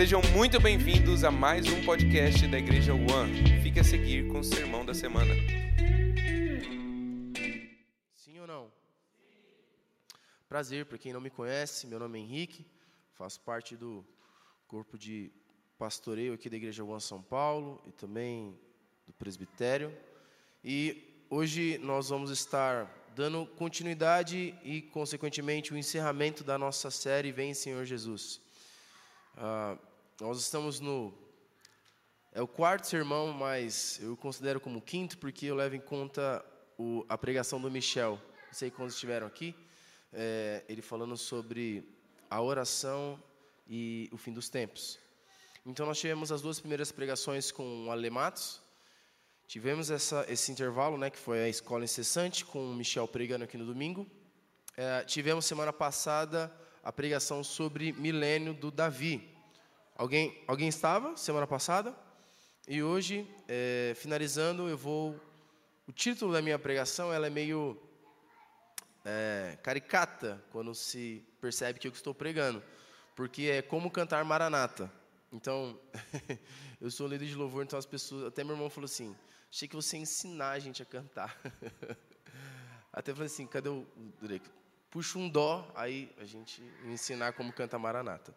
Sejam muito bem-vindos a mais um podcast da Igreja One. Fique a seguir com o sermão da semana. Sim ou não? Prazer, para quem não me conhece, meu nome é Henrique, faço parte do corpo de pastoreio aqui da Igreja One São Paulo e também do presbitério. E hoje nós vamos estar dando continuidade e, consequentemente, o encerramento da nossa série Vem Senhor Jesus. Ah, nós estamos no. É o quarto sermão, mas eu considero como quinto, porque eu levo em conta o, a pregação do Michel. Não sei quando estiveram aqui. É, ele falando sobre a oração e o fim dos tempos. Então, nós tivemos as duas primeiras pregações com o Ale Matos. Tivemos essa, esse intervalo, né, que foi a escola incessante, com o Michel pregando aqui no domingo. É, tivemos semana passada a pregação sobre milênio do Davi. Alguém, alguém estava semana passada? E hoje, é, finalizando, eu vou. O título da minha pregação ela é meio é, caricata quando se percebe que eu estou pregando, porque é como cantar Maranata. Então, eu sou líder de louvor, então as pessoas. Até meu irmão falou assim: achei que você ia ensinar a gente a cantar. Até falei assim: cadê o. Puxa um dó, aí a gente ensinar como canta Maranata.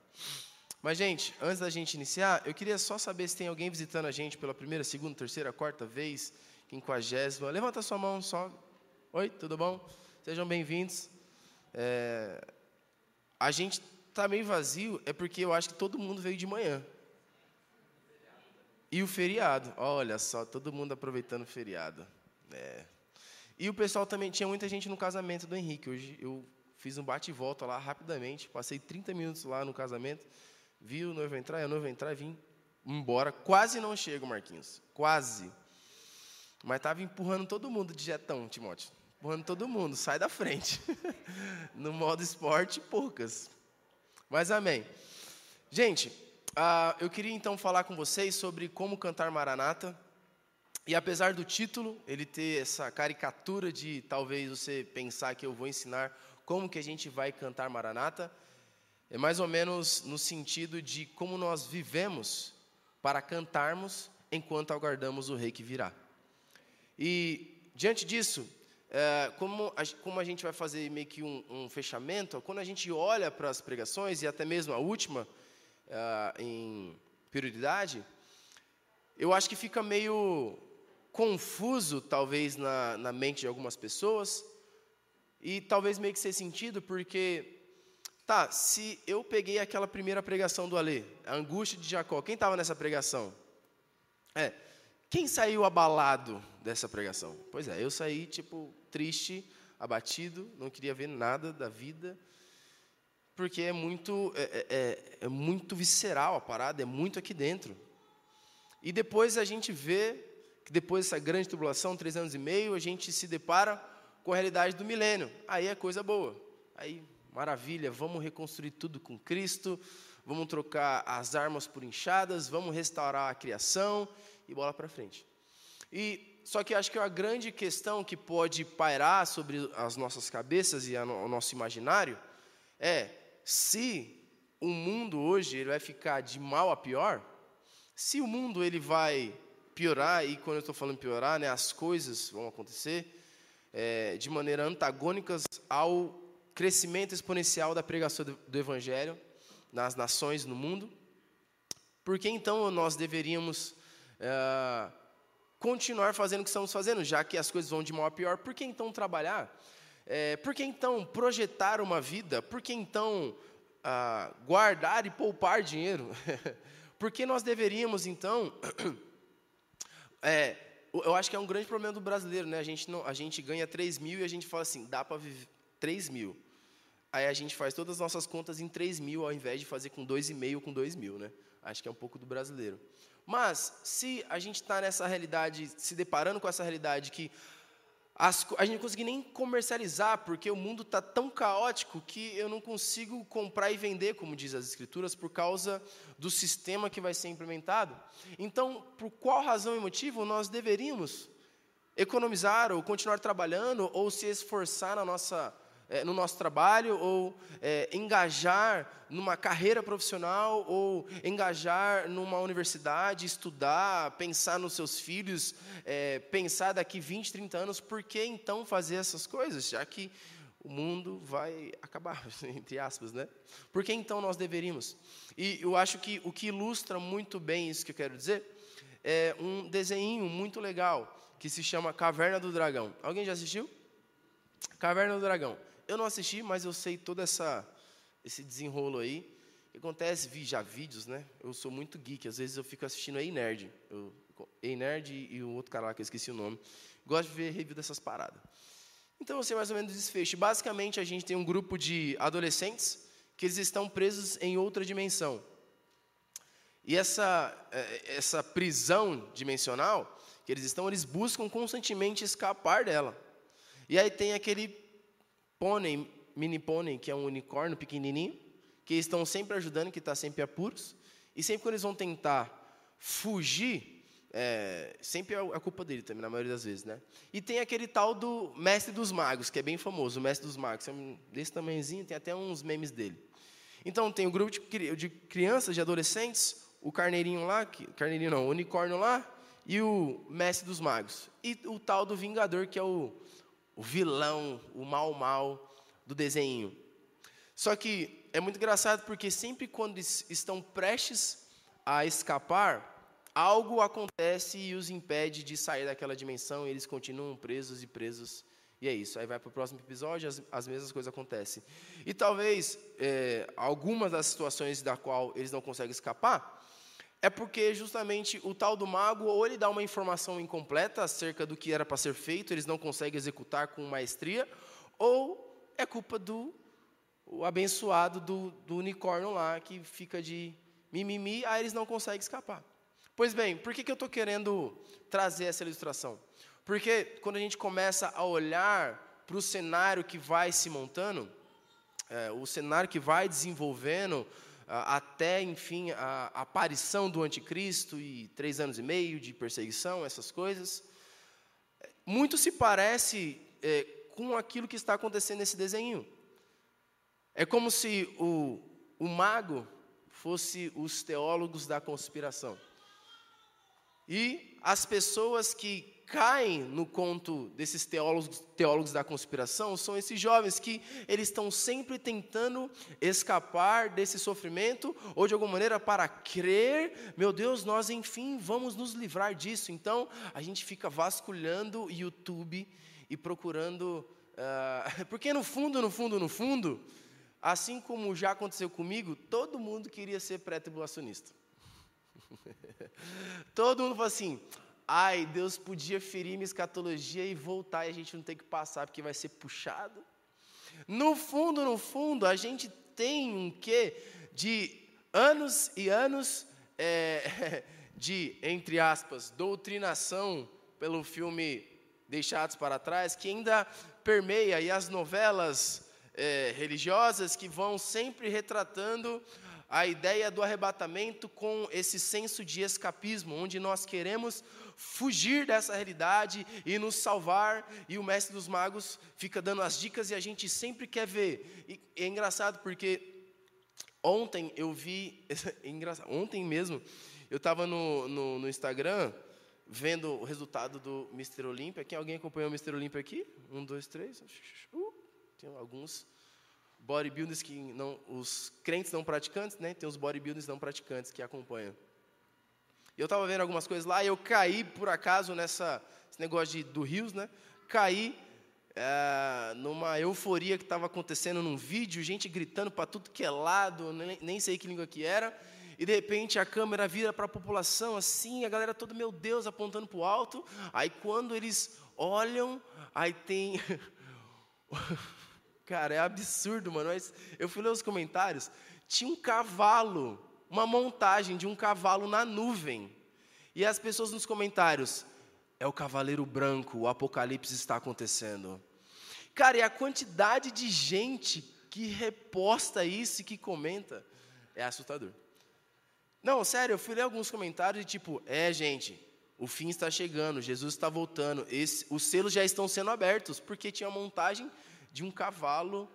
Mas, gente, antes da gente iniciar, eu queria só saber se tem alguém visitando a gente pela primeira, segunda, terceira, quarta vez, quinquagésima. Levanta sua mão só. Oi, tudo bom? Sejam bem-vindos. É... A gente está meio vazio, é porque eu acho que todo mundo veio de manhã. E o feriado, olha só, todo mundo aproveitando o feriado. É. E o pessoal também, tinha muita gente no casamento do Henrique. Hoje eu fiz um bate e volta lá rapidamente, passei 30 minutos lá no casamento, vi o noivo entrar, a noiva entrar e vim embora. Quase não chego, Marquinhos, quase. Mas estava empurrando todo mundo de jetão, Timóteo. Empurrando todo mundo, sai da frente. no modo esporte, poucas. Mas amém. Gente, uh, eu queria então falar com vocês sobre como cantar Maranata. E apesar do título, ele ter essa caricatura de talvez você pensar que eu vou ensinar como que a gente vai cantar Maranata, é mais ou menos no sentido de como nós vivemos para cantarmos enquanto aguardamos o rei que virá. E diante disso, é, como, a, como a gente vai fazer meio que um, um fechamento, quando a gente olha para as pregações, e até mesmo a última é, em prioridade, eu acho que fica meio confuso, talvez, na, na mente de algumas pessoas, e talvez meio que sem sentido, porque, tá, se eu peguei aquela primeira pregação do Alê, a angústia de Jacó, quem estava nessa pregação? É, quem saiu abalado dessa pregação? Pois é, eu saí, tipo, triste, abatido, não queria ver nada da vida, porque é muito, é, é, é, é muito visceral a parada, é muito aqui dentro. E depois a gente vê que depois dessa grande tribulação, três anos e meio, a gente se depara com a realidade do milênio. Aí é coisa boa. Aí, maravilha, vamos reconstruir tudo com Cristo, vamos trocar as armas por enxadas, vamos restaurar a criação e bola para frente. E só que acho que a grande questão que pode pairar sobre as nossas cabeças e o nosso imaginário é se o mundo hoje ele vai ficar de mal a pior, se o mundo ele vai piorar, e quando eu estou falando piorar, né, as coisas vão acontecer é, de maneira antagônicas ao crescimento exponencial da pregação do, Evangelho nas nações no mundo. Por que então nós deveríamos é, continuar fazendo o que estamos fazendo, já que as coisas vão de mal a pior? Por que então trabalhar? É, por que então projetar uma vida? Por que então ah, guardar e poupar dinheiro? por que nós deveríamos então É, eu acho que é um grande problema do brasileiro, né? A gente, não, a gente ganha 3 mil e a gente fala assim, dá para viver 3 mil. Aí a gente faz todas as nossas contas em 3 mil, ao invés de fazer com 2,5 ou com 2 mil, né? Acho que é um pouco do brasileiro. Mas, se a gente está nessa realidade, se deparando com essa realidade que as, a gente não consegue nem comercializar, porque o mundo está tão caótico que eu não consigo comprar e vender, como diz as Escrituras, por causa do sistema que vai ser implementado. Então, por qual razão e motivo nós deveríamos economizar ou continuar trabalhando ou se esforçar na nossa, é, no nosso trabalho, ou é, engajar numa carreira profissional, ou engajar numa universidade, estudar, pensar nos seus filhos, é, pensar daqui 20, 30 anos, por que então fazer essas coisas? Já que o mundo vai acabar, entre aspas, né? Por que então nós deveríamos? E eu acho que o que ilustra muito bem isso que eu quero dizer é um desenho muito legal que se chama Caverna do Dragão. Alguém já assistiu? Caverna do Dragão. Eu não assisti, mas eu sei todo essa, esse desenrolo aí. O que acontece? Vi já vídeos, né? Eu sou muito geek, às vezes eu fico assistindo Ei Nerd. Ei Nerd e o outro cara lá que eu esqueci o nome. Gosto de ver review dessas paradas. Então eu sei mais ou menos o desfecho. Basicamente, a gente tem um grupo de adolescentes que eles estão presos em outra dimensão. E essa, é, essa prisão dimensional que eles estão, eles buscam constantemente escapar dela. E aí tem aquele pônei, mini pônei, que é um unicórnio pequenininho, que estão sempre ajudando, que está sempre a puros. E sempre quando eles vão tentar fugir, é, sempre é a culpa dele também, na maioria das vezes, né? E tem aquele tal do mestre dos magos, que é bem famoso, o mestre dos magos. É desse tamanhozinho, tem até uns memes dele. Então tem o grupo de, de, crianças, de adolescentes, o carneirinho lá, que, carneirinho não, o unicórnio lá, e o mestre dos magos. E o tal do vingador, que é o, o vilão, o mal mal do desenho. Só que é muito engraçado porque sempre quando estão prestes a escapar, algo acontece e os impede de sair daquela dimensão, e eles continuam presos e presos. E é isso. Aí vai para o próximo episódio, as, as mesmas coisas acontecem. E talvez é, algumas das situações da qual eles não conseguem escapar é porque justamente o tal do mago, ou ele dá uma informação incompleta acerca do que era para ser feito, eles não conseguem executar com maestria, ou é culpa do abençoado do, do unicórnio lá, que fica de mimimi, aí eles não conseguem escapar. Pois bem, por que, que eu estou querendo trazer essa ilustração? Porque quando a gente começa a olhar para o cenário que vai se montando, é, o cenário que vai desenvolvendo, até, enfim, a aparição do anticristo e três anos e meio de perseguição, essas coisas, muito se parece é, com aquilo que está acontecendo nesse desenho. É como se o, o mago fosse os teólogos da conspiração. E as pessoas que caem no conto desses teólogos, teólogos da conspiração são esses jovens que eles estão sempre tentando escapar desse sofrimento ou de alguma maneira para crer, meu Deus, nós enfim vamos nos livrar disso. Então a gente fica vasculhando YouTube e procurando, uh, porque no fundo, no fundo, no fundo, assim como já aconteceu comigo, todo mundo queria ser pré-tribulacionista. todo mundo falou assim: ai, Deus podia ferir minha escatologia e voltar e a gente não tem que passar porque vai ser puxado. No fundo, no fundo, a gente tem um quê de anos e anos é, de, entre aspas, doutrinação pelo filme Deixados para Trás, que ainda permeia e as novelas é, religiosas que vão sempre retratando a ideia do arrebatamento com esse senso de escapismo, onde nós queremos fugir dessa realidade e nos salvar, e o mestre dos magos fica dando as dicas e a gente sempre quer ver. E é engraçado porque ontem eu vi, é ontem mesmo, eu estava no, no, no, Instagram vendo o resultado do Mr. Olímpia. Quem alguém acompanhou o Mr. Olímpia aqui? Um, dois, três. Uh, tem alguns bodybuilders que não, os crentes não praticantes, né? Tem os bodybuilders não praticantes que acompanham. Eu estava vendo algumas coisas lá e eu caí, por acaso, nessa esse negócio de, do Rios, né? Caí é, numa euforia que estava acontecendo num vídeo, gente gritando para tudo que é lado, nem, nem sei que língua que era. E de repente a câmera vira para a população assim, a galera toda, meu Deus, apontando para o alto. Aí quando eles olham, aí tem. Cara, é absurdo, mano. Mas eu fui ler os comentários. Tinha um cavalo uma montagem de um cavalo na nuvem. E as pessoas nos comentários, é o cavaleiro branco, o apocalipse está acontecendo. Cara, e a quantidade de gente que reposta isso e que comenta é assustador. Não, sério, eu fui ler alguns comentários e tipo, é, gente, o fim está chegando, Jesus está voltando, esse, os selos já estão sendo abertos, porque tinha montagem de um cavalo.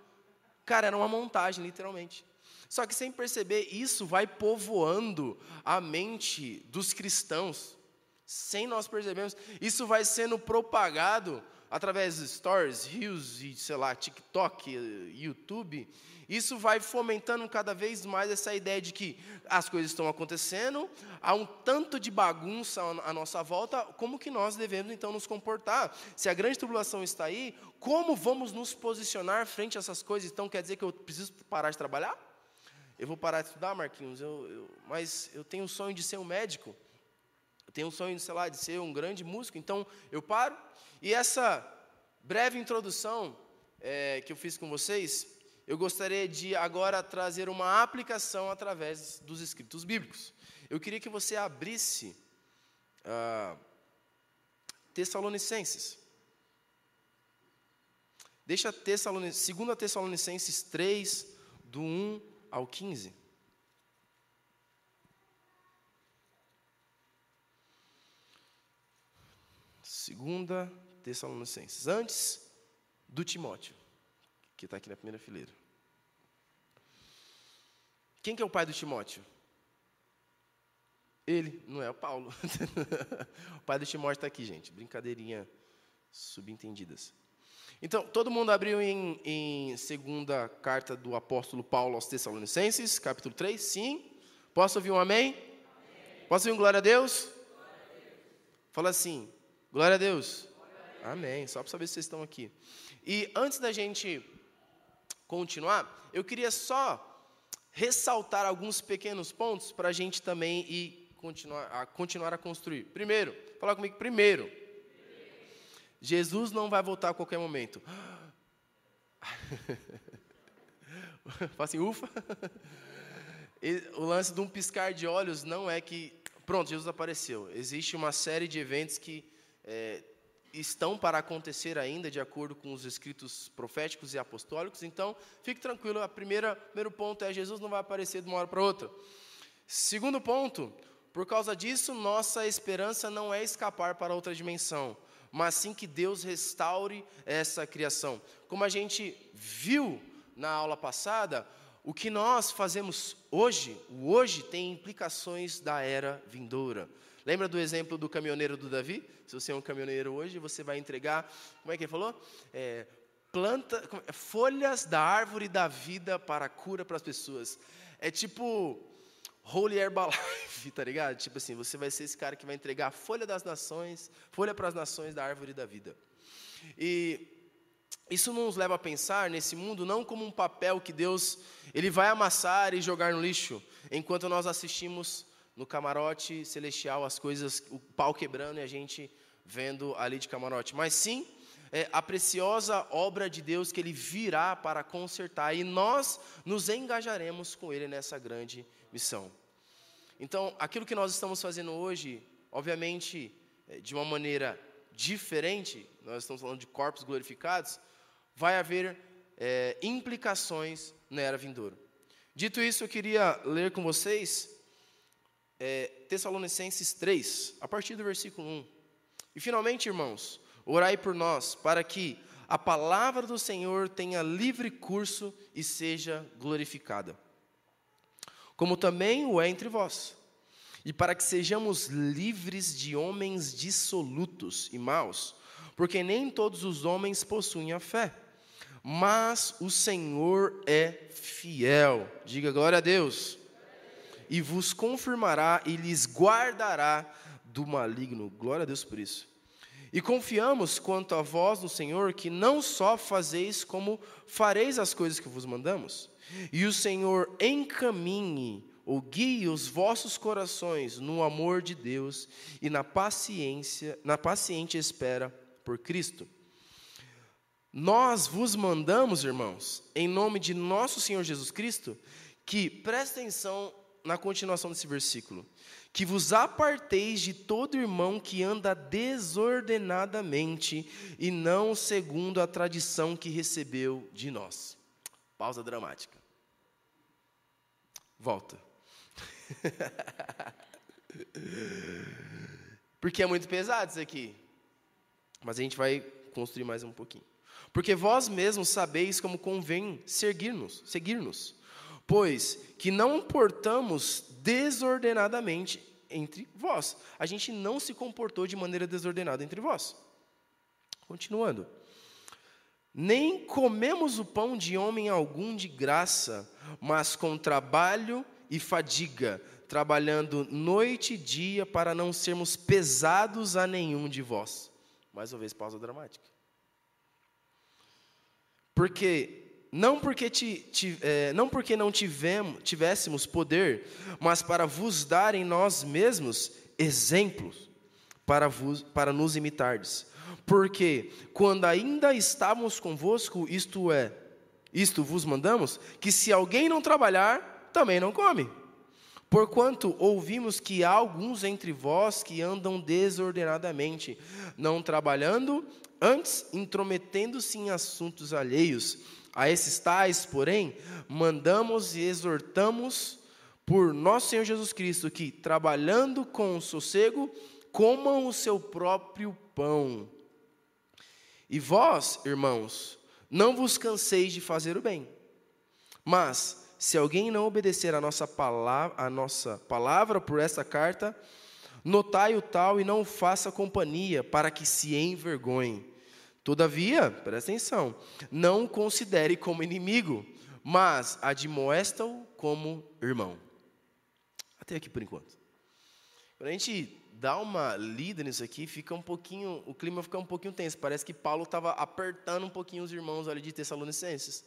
Cara, era uma montagem, literalmente. Só que sem perceber, isso vai povoando a mente dos cristãos, sem nós percebermos. Isso vai sendo propagado através de stories, reels e, sei lá, TikTok, YouTube. Isso vai fomentando cada vez mais essa ideia de que as coisas estão acontecendo, há um tanto de bagunça à nossa volta, como que nós devemos então nos comportar? Se a grande tribulação está aí, como vamos nos posicionar frente a essas coisas? Então quer dizer que eu preciso parar de trabalhar? Eu vou parar de estudar, Marquinhos, eu, eu, mas eu tenho o sonho de ser um médico, eu tenho o sonho, sei lá, de ser um grande músico, então eu paro. E essa breve introdução é, que eu fiz com vocês, eu gostaria de agora trazer uma aplicação através dos escritos bíblicos. Eu queria que você abrisse ah, Tessalonicenses. Deixa Tessalonicenses, 2 Tessalonicenses 3, do 1 ao 15. Segunda Tessalonicenses, antes do Timóteo, que está aqui na primeira fileira. Quem que é o pai do Timóteo? Ele, não é o Paulo. o pai do Timóteo está aqui, gente. Brincadeirinha subentendidas. Então, todo mundo abriu em, em segunda carta do apóstolo Paulo aos Tessalonicenses, capítulo 3? Sim. Posso ouvir um amém? amém. Posso ouvir um glória a Deus? Glória a Deus. Fala assim, glória a Deus. Glória a Deus. Amém. Só para saber se vocês estão aqui. E antes da gente continuar, eu queria só ressaltar alguns pequenos pontos para a gente também ir continuar a, continuar a construir. Primeiro, fala comigo, primeiro, Jesus não vai voltar a qualquer momento. Fala assim, ufa. o lance de um piscar de olhos não é que, pronto, Jesus apareceu. Existe uma série de eventos que é, estão para acontecer ainda, de acordo com os escritos proféticos e apostólicos. Então, fique tranquilo. Primeira, primeiro ponto é Jesus não vai aparecer de uma hora para outra. Segundo ponto, por causa disso, nossa esperança não é escapar para outra dimensão mas sim que Deus restaure essa criação. Como a gente viu na aula passada, o que nós fazemos hoje, o hoje tem implicações da era vindoura. Lembra do exemplo do caminhoneiro do Davi? Se você é um caminhoneiro hoje, você vai entregar, como é que ele falou? É, planta, folhas da árvore da vida para a cura para as pessoas. É tipo Holy Herbalife, tá ligado? Tipo assim, você vai ser esse cara que vai entregar a folha das nações, folha para as nações da árvore da vida. E isso nos leva a pensar nesse mundo não como um papel que Deus ele vai amassar e jogar no lixo, enquanto nós assistimos no camarote celestial as coisas, o pau quebrando e a gente vendo ali de camarote, mas sim é, a preciosa obra de Deus que Ele virá para consertar e nós nos engajaremos com Ele nessa grande missão. Então, aquilo que nós estamos fazendo hoje, obviamente, é, de uma maneira diferente, nós estamos falando de corpos glorificados, vai haver é, implicações na era vindoura. Dito isso, eu queria ler com vocês é, Tessalonicenses 3, a partir do versículo 1. E finalmente, irmãos, orai por nós, para que a palavra do Senhor tenha livre curso e seja glorificada como também o é entre vós, e para que sejamos livres de homens dissolutos e maus, porque nem todos os homens possuem a fé, mas o Senhor é fiel. Diga glória a Deus. E vos confirmará e lhes guardará do maligno. Glória a Deus por isso. E confiamos quanto a vós no Senhor, que não só fazeis, como fareis as coisas que vos mandamos. E o Senhor encaminhe ou guie os vossos corações no amor de Deus e na paciência, na paciente espera por Cristo. Nós vos mandamos, irmãos, em nome de nosso Senhor Jesus Cristo, que preste atenção na continuação desse versículo, que vos aparteis de todo irmão que anda desordenadamente e não segundo a tradição que recebeu de nós. Pausa dramática. Volta. Porque é muito pesado isso aqui. Mas a gente vai construir mais um pouquinho. Porque vós mesmos sabeis como convém seguir-nos, seguir-nos, pois que não portamos desordenadamente entre vós. A gente não se comportou de maneira desordenada entre vós. Continuando. Nem comemos o pão de homem algum de graça, mas com trabalho e fadiga, trabalhando noite e dia para não sermos pesados a nenhum de vós. Mais uma vez, pausa dramática. Porque não porque, ti, ti, é, não, porque não tivemos, tivéssemos poder, mas para vos dar em nós mesmos exemplos, para, vos, para nos imitardes. Porque quando ainda estávamos convosco, isto é, isto vos mandamos, que se alguém não trabalhar, também não come. Porquanto ouvimos que há alguns entre vós que andam desordenadamente, não trabalhando, antes intrometendo-se em assuntos alheios. A esses tais, porém, mandamos e exortamos por nosso Senhor Jesus Cristo que, trabalhando com sossego, comam o seu próprio pão. E vós, irmãos, não vos canseis de fazer o bem. Mas, se alguém não obedecer a nossa palavra, a nossa palavra por essa carta, notai o tal e não faça companhia, para que se envergonhe. Todavia, presta atenção, não o considere como inimigo, mas admoesta-o como irmão. Até aqui por enquanto. Quando a gente dá uma lida nisso aqui, fica um pouquinho, o clima fica um pouquinho tenso. Parece que Paulo estava apertando um pouquinho os irmãos ali de Tessalonicenses.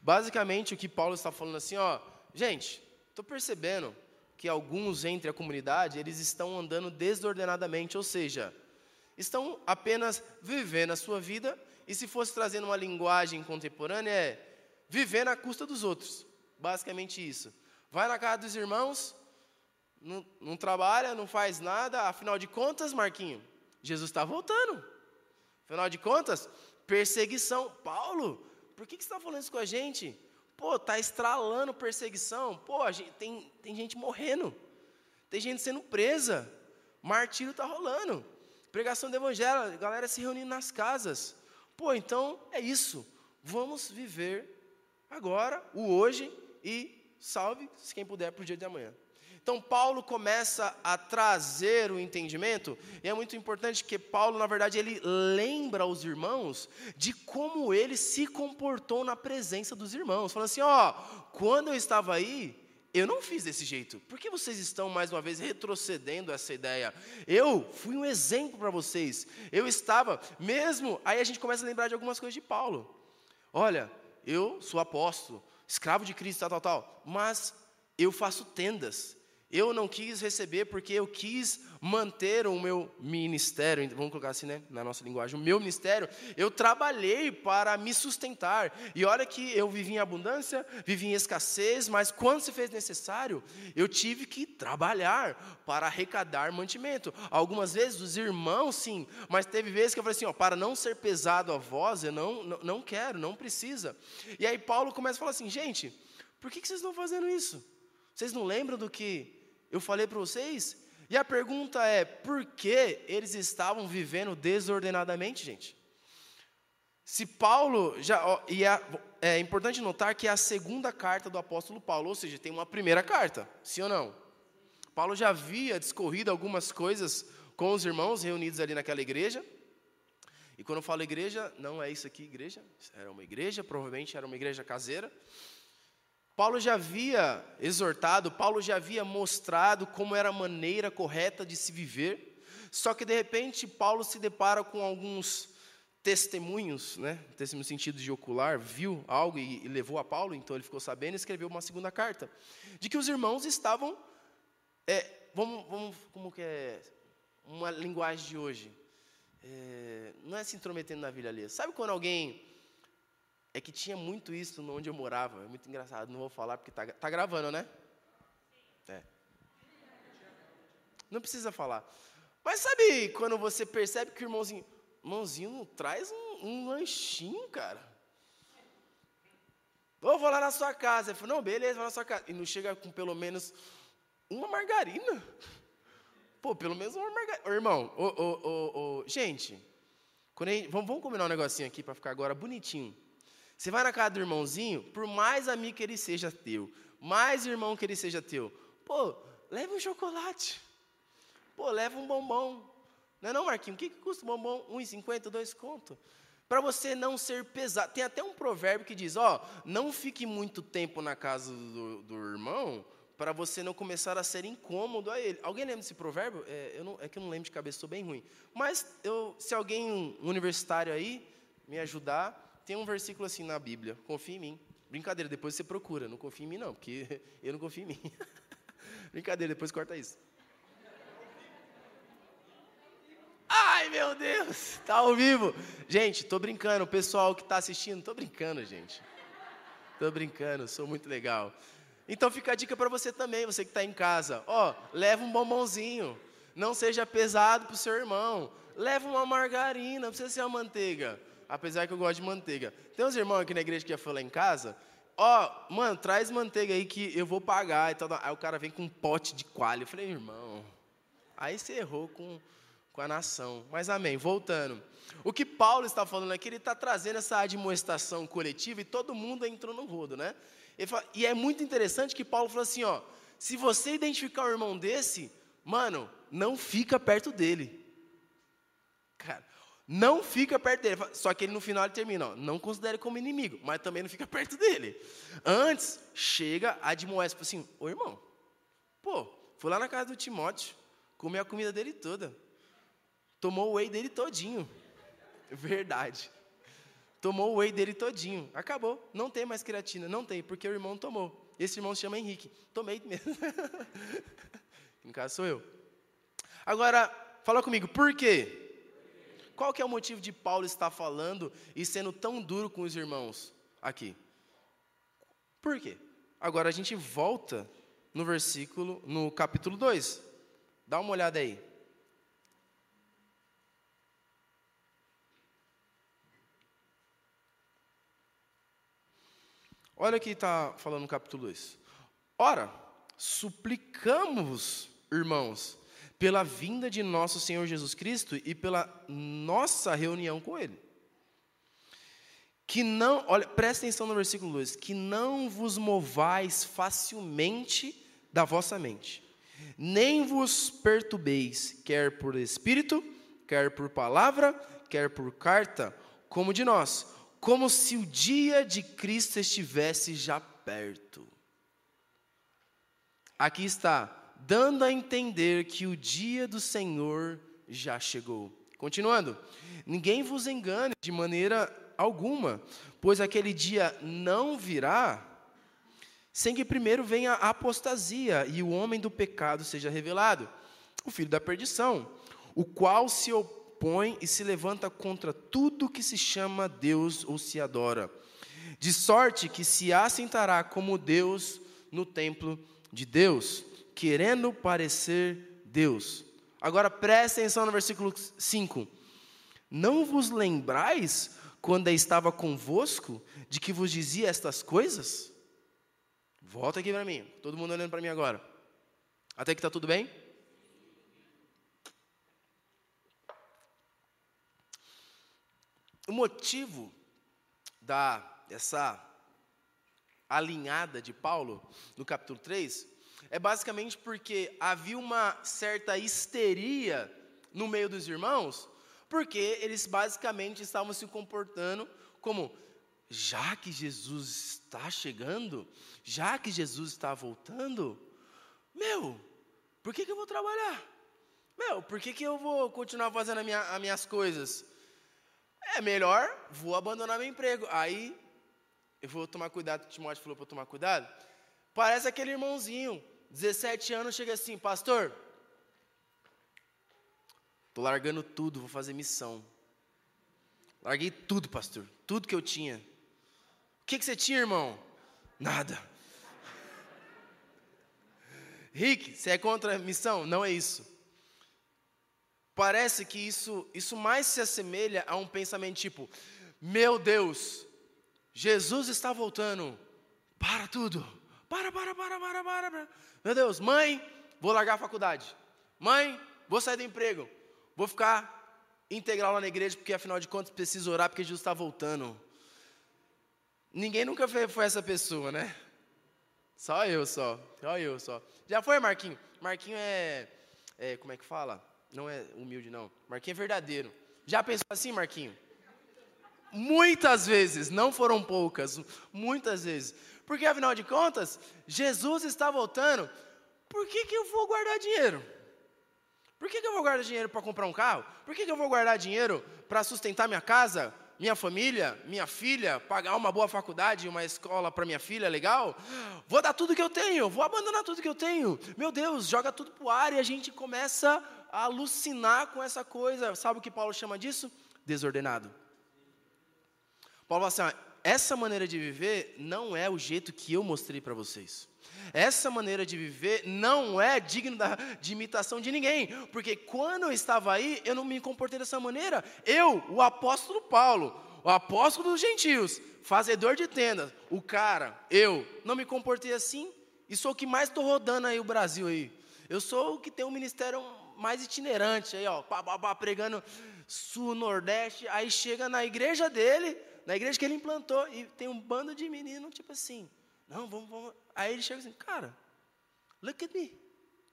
Basicamente, o que Paulo está falando assim, ó, gente, estou percebendo que alguns entre a comunidade, eles estão andando desordenadamente, ou seja, estão apenas vivendo a sua vida, e se fosse trazendo uma linguagem contemporânea, é viver na custa dos outros. Basicamente isso. Vai na casa dos irmãos, não, não trabalha, não faz nada, afinal de contas, Marquinho, Jesus está voltando. Afinal de contas, perseguição. Paulo, por que, que você está falando isso com a gente? Pô, tá estralando perseguição. Pô, gente, tem, tem gente morrendo. Tem gente sendo presa. Martírio está rolando. Pregação do evangelho, galera se reunindo nas casas. Pô, então é isso. Vamos viver agora, o hoje e salve, se quem puder, para o dia de amanhã. Então, Paulo começa a trazer o entendimento, e é muito importante que Paulo, na verdade, ele lembra os irmãos de como ele se comportou na presença dos irmãos. Falando assim: ó, quando eu estava aí, eu não fiz desse jeito. Por que vocês estão, mais uma vez, retrocedendo essa ideia? Eu fui um exemplo para vocês. Eu estava, mesmo. Aí a gente começa a lembrar de algumas coisas de Paulo. Olha, eu sou apóstolo, escravo de Cristo, tal, tal, tal. Mas eu faço tendas. Eu não quis receber porque eu quis manter o meu ministério, vamos colocar assim, né, na nossa linguagem, o meu ministério, eu trabalhei para me sustentar. E olha que eu vivi em abundância, vivi em escassez, mas quando se fez necessário, eu tive que trabalhar para arrecadar mantimento. Algumas vezes os irmãos, sim, mas teve vezes que eu falei assim, ó, para não ser pesado a voz, eu não, não, não quero, não precisa. E aí Paulo começa a falar assim, gente, por que, que vocês estão fazendo isso? Vocês não lembram do que eu falei para vocês? E a pergunta é: por que eles estavam vivendo desordenadamente, gente? Se Paulo já. Ó, e é, é importante notar que é a segunda carta do apóstolo Paulo, ou seja, tem uma primeira carta, sim ou não? Paulo já havia discorrido algumas coisas com os irmãos reunidos ali naquela igreja. E quando eu falo igreja, não é isso aqui, igreja. Era uma igreja, provavelmente era uma igreja caseira. Paulo já havia exortado, Paulo já havia mostrado como era a maneira correta de se viver, só que de repente Paulo se depara com alguns testemunhos, né, no sentido de ocular, viu algo e, e levou a Paulo, então ele ficou sabendo e escreveu uma segunda carta, de que os irmãos estavam, é, vamos, vamos, como que é, uma linguagem de hoje, é, não é se intrometendo na vida ali, sabe quando alguém é que tinha muito isso onde eu morava. É muito engraçado, não vou falar porque tá, tá gravando, né? É. Não precisa falar. Mas sabe quando você percebe que o irmãozinho, irmãozinho traz um, um lanchinho, cara? Ou vou lá na sua casa. Ele falou, não, beleza, vou na sua casa. E não chega com pelo menos uma margarina. Pô, pelo menos uma margarina. Ô, irmão, ô, ô, ô, ô, gente, Gente, vamos, vamos combinar um negocinho aqui para ficar agora bonitinho. Você vai na casa do irmãozinho, por mais amigo que ele seja teu, mais irmão que ele seja teu, pô, leva um chocolate. Pô, leva um bombom. Não é não, Marquinhos? O que, que custa um bombom? 1,50, 2 conto. Para você não ser pesado. Tem até um provérbio que diz, ó, não fique muito tempo na casa do, do irmão, para você não começar a ser incômodo a ele. Alguém lembra desse provérbio? É, não, é que eu não lembro de cabeça, estou bem ruim. Mas eu, se alguém um universitário aí me ajudar, tem um versículo assim na Bíblia, confia em mim. Brincadeira, depois você procura, não confia em mim não, porque eu não confio em mim. Brincadeira, depois corta isso. Ai, meu Deus, tá ao vivo. Gente, tô brincando, o pessoal que está assistindo, tô brincando, gente. Tô brincando, sou muito legal. Então fica a dica para você também, você que está em casa. Ó, leva um bombonzinho. Não seja pesado para o seu irmão. Leva uma margarina, não precisa ser uma manteiga. Apesar que eu gosto de manteiga. Tem uns irmãos aqui na igreja que ia falar em casa. Ó, mano, traz manteiga aí que eu vou pagar e tal. Aí o cara vem com um pote de coalho. Eu falei, irmão, aí você errou com com a nação. Mas amém, voltando. O que Paulo está falando aqui, ele está trazendo essa admoestação coletiva e todo mundo entrou no rodo, né? Fala, e é muito interessante que Paulo falou assim, ó, se você identificar um irmão desse, mano, não fica perto dele. Não fica perto dele. Só que ele no final ele termina, ó, não considere como inimigo, mas também não fica perto dele. Antes, chega, admoesta, assim, ô irmão, pô, fui lá na casa do Timóteo, comi a comida dele toda. Tomou o whey dele todinho. Verdade. Tomou o whey dele todinho. Acabou. Não tem mais creatina. Não tem, porque o irmão tomou. Esse irmão se chama Henrique. Tomei mesmo. no caso sou eu. Agora, fala comigo, por quê? Qual que é o motivo de Paulo estar falando e sendo tão duro com os irmãos aqui? Por quê? Agora a gente volta no versículo, no capítulo 2. Dá uma olhada aí. Olha o que está falando no capítulo 2. Ora, suplicamos, irmãos, pela vinda de nosso Senhor Jesus Cristo e pela nossa reunião com Ele. Que não, olha, presta atenção no versículo 2: que não vos movais facilmente da vossa mente, nem vos perturbeis, quer por espírito, quer por palavra, quer por carta, como de nós como se o dia de Cristo estivesse já perto. Aqui está, dando a entender que o dia do Senhor já chegou. Continuando, ninguém vos engane de maneira alguma, pois aquele dia não virá sem que primeiro venha a apostasia e o homem do pecado seja revelado, o filho da perdição, o qual se opõe e se levanta contra tudo que se chama Deus ou se adora, de sorte que se assentará como Deus no templo de Deus, querendo parecer Deus. Agora preste atenção no versículo 5. Não vos lembrais quando estava convosco de que vos dizia estas coisas? Volta aqui para mim, todo mundo olhando para mim agora. Até que está tudo bem? O motivo da dessa alinhada de Paulo no capítulo 3 é basicamente porque havia uma certa histeria no meio dos irmãos, porque eles basicamente estavam se comportando como já que Jesus está chegando, já que Jesus está voltando, meu, por que, que eu vou trabalhar? Meu, por que, que eu vou continuar fazendo minha, as minhas coisas? É melhor, vou abandonar meu emprego. Aí, eu vou tomar cuidado, o Timóteo falou para tomar cuidado. Parece aquele irmãozinho, 17 anos, chega assim, pastor, estou largando tudo, vou fazer missão. Larguei tudo, pastor, tudo que eu tinha. O que, que você tinha, irmão? Nada. Rick, você é contra a missão? Não é isso. Parece que isso, isso mais se assemelha a um pensamento tipo: meu Deus, Jesus está voltando, para tudo, para, para, para, para, para. Meu Deus, mãe, vou largar a faculdade, mãe, vou sair do emprego, vou ficar integral lá na igreja, porque afinal de contas precisa orar porque Jesus está voltando. Ninguém nunca foi essa pessoa, né? Só eu, só. Só eu, só. Já foi, Marquinho? Marquinho é, é, como é que fala? Não é humilde, não. Marquinho é verdadeiro. Já pensou assim, Marquinho? Muitas vezes, não foram poucas, muitas vezes. Porque afinal de contas, Jesus está voltando. Por que, que eu vou guardar dinheiro? Por que, que eu vou guardar dinheiro para comprar um carro? Por que, que eu vou guardar dinheiro para sustentar minha casa, minha família, minha filha, pagar uma boa faculdade, uma escola para minha filha legal? Vou dar tudo que eu tenho, vou abandonar tudo que eu tenho. Meu Deus, joga tudo para o ar e a gente começa a alucinar com essa coisa. Sabe o que Paulo chama disso? Desordenado. Paulo fala assim: essa maneira de viver não é o jeito que eu mostrei para vocês. Essa maneira de viver não é digna de imitação de ninguém, porque quando eu estava aí, eu não me comportei dessa maneira. Eu, o apóstolo Paulo, o apóstolo dos gentios, fazedor de tendas, o cara, eu, não me comportei assim, e sou o que mais estou rodando aí o Brasil aí. Eu sou o que tem um ministério mais itinerante aí, ó, pá, pá, pá, pregando sul, nordeste, aí chega na igreja dele, na igreja que ele implantou, e tem um bando de menino, tipo assim, não, vamos, vamos. Aí ele chega assim, cara, look at me,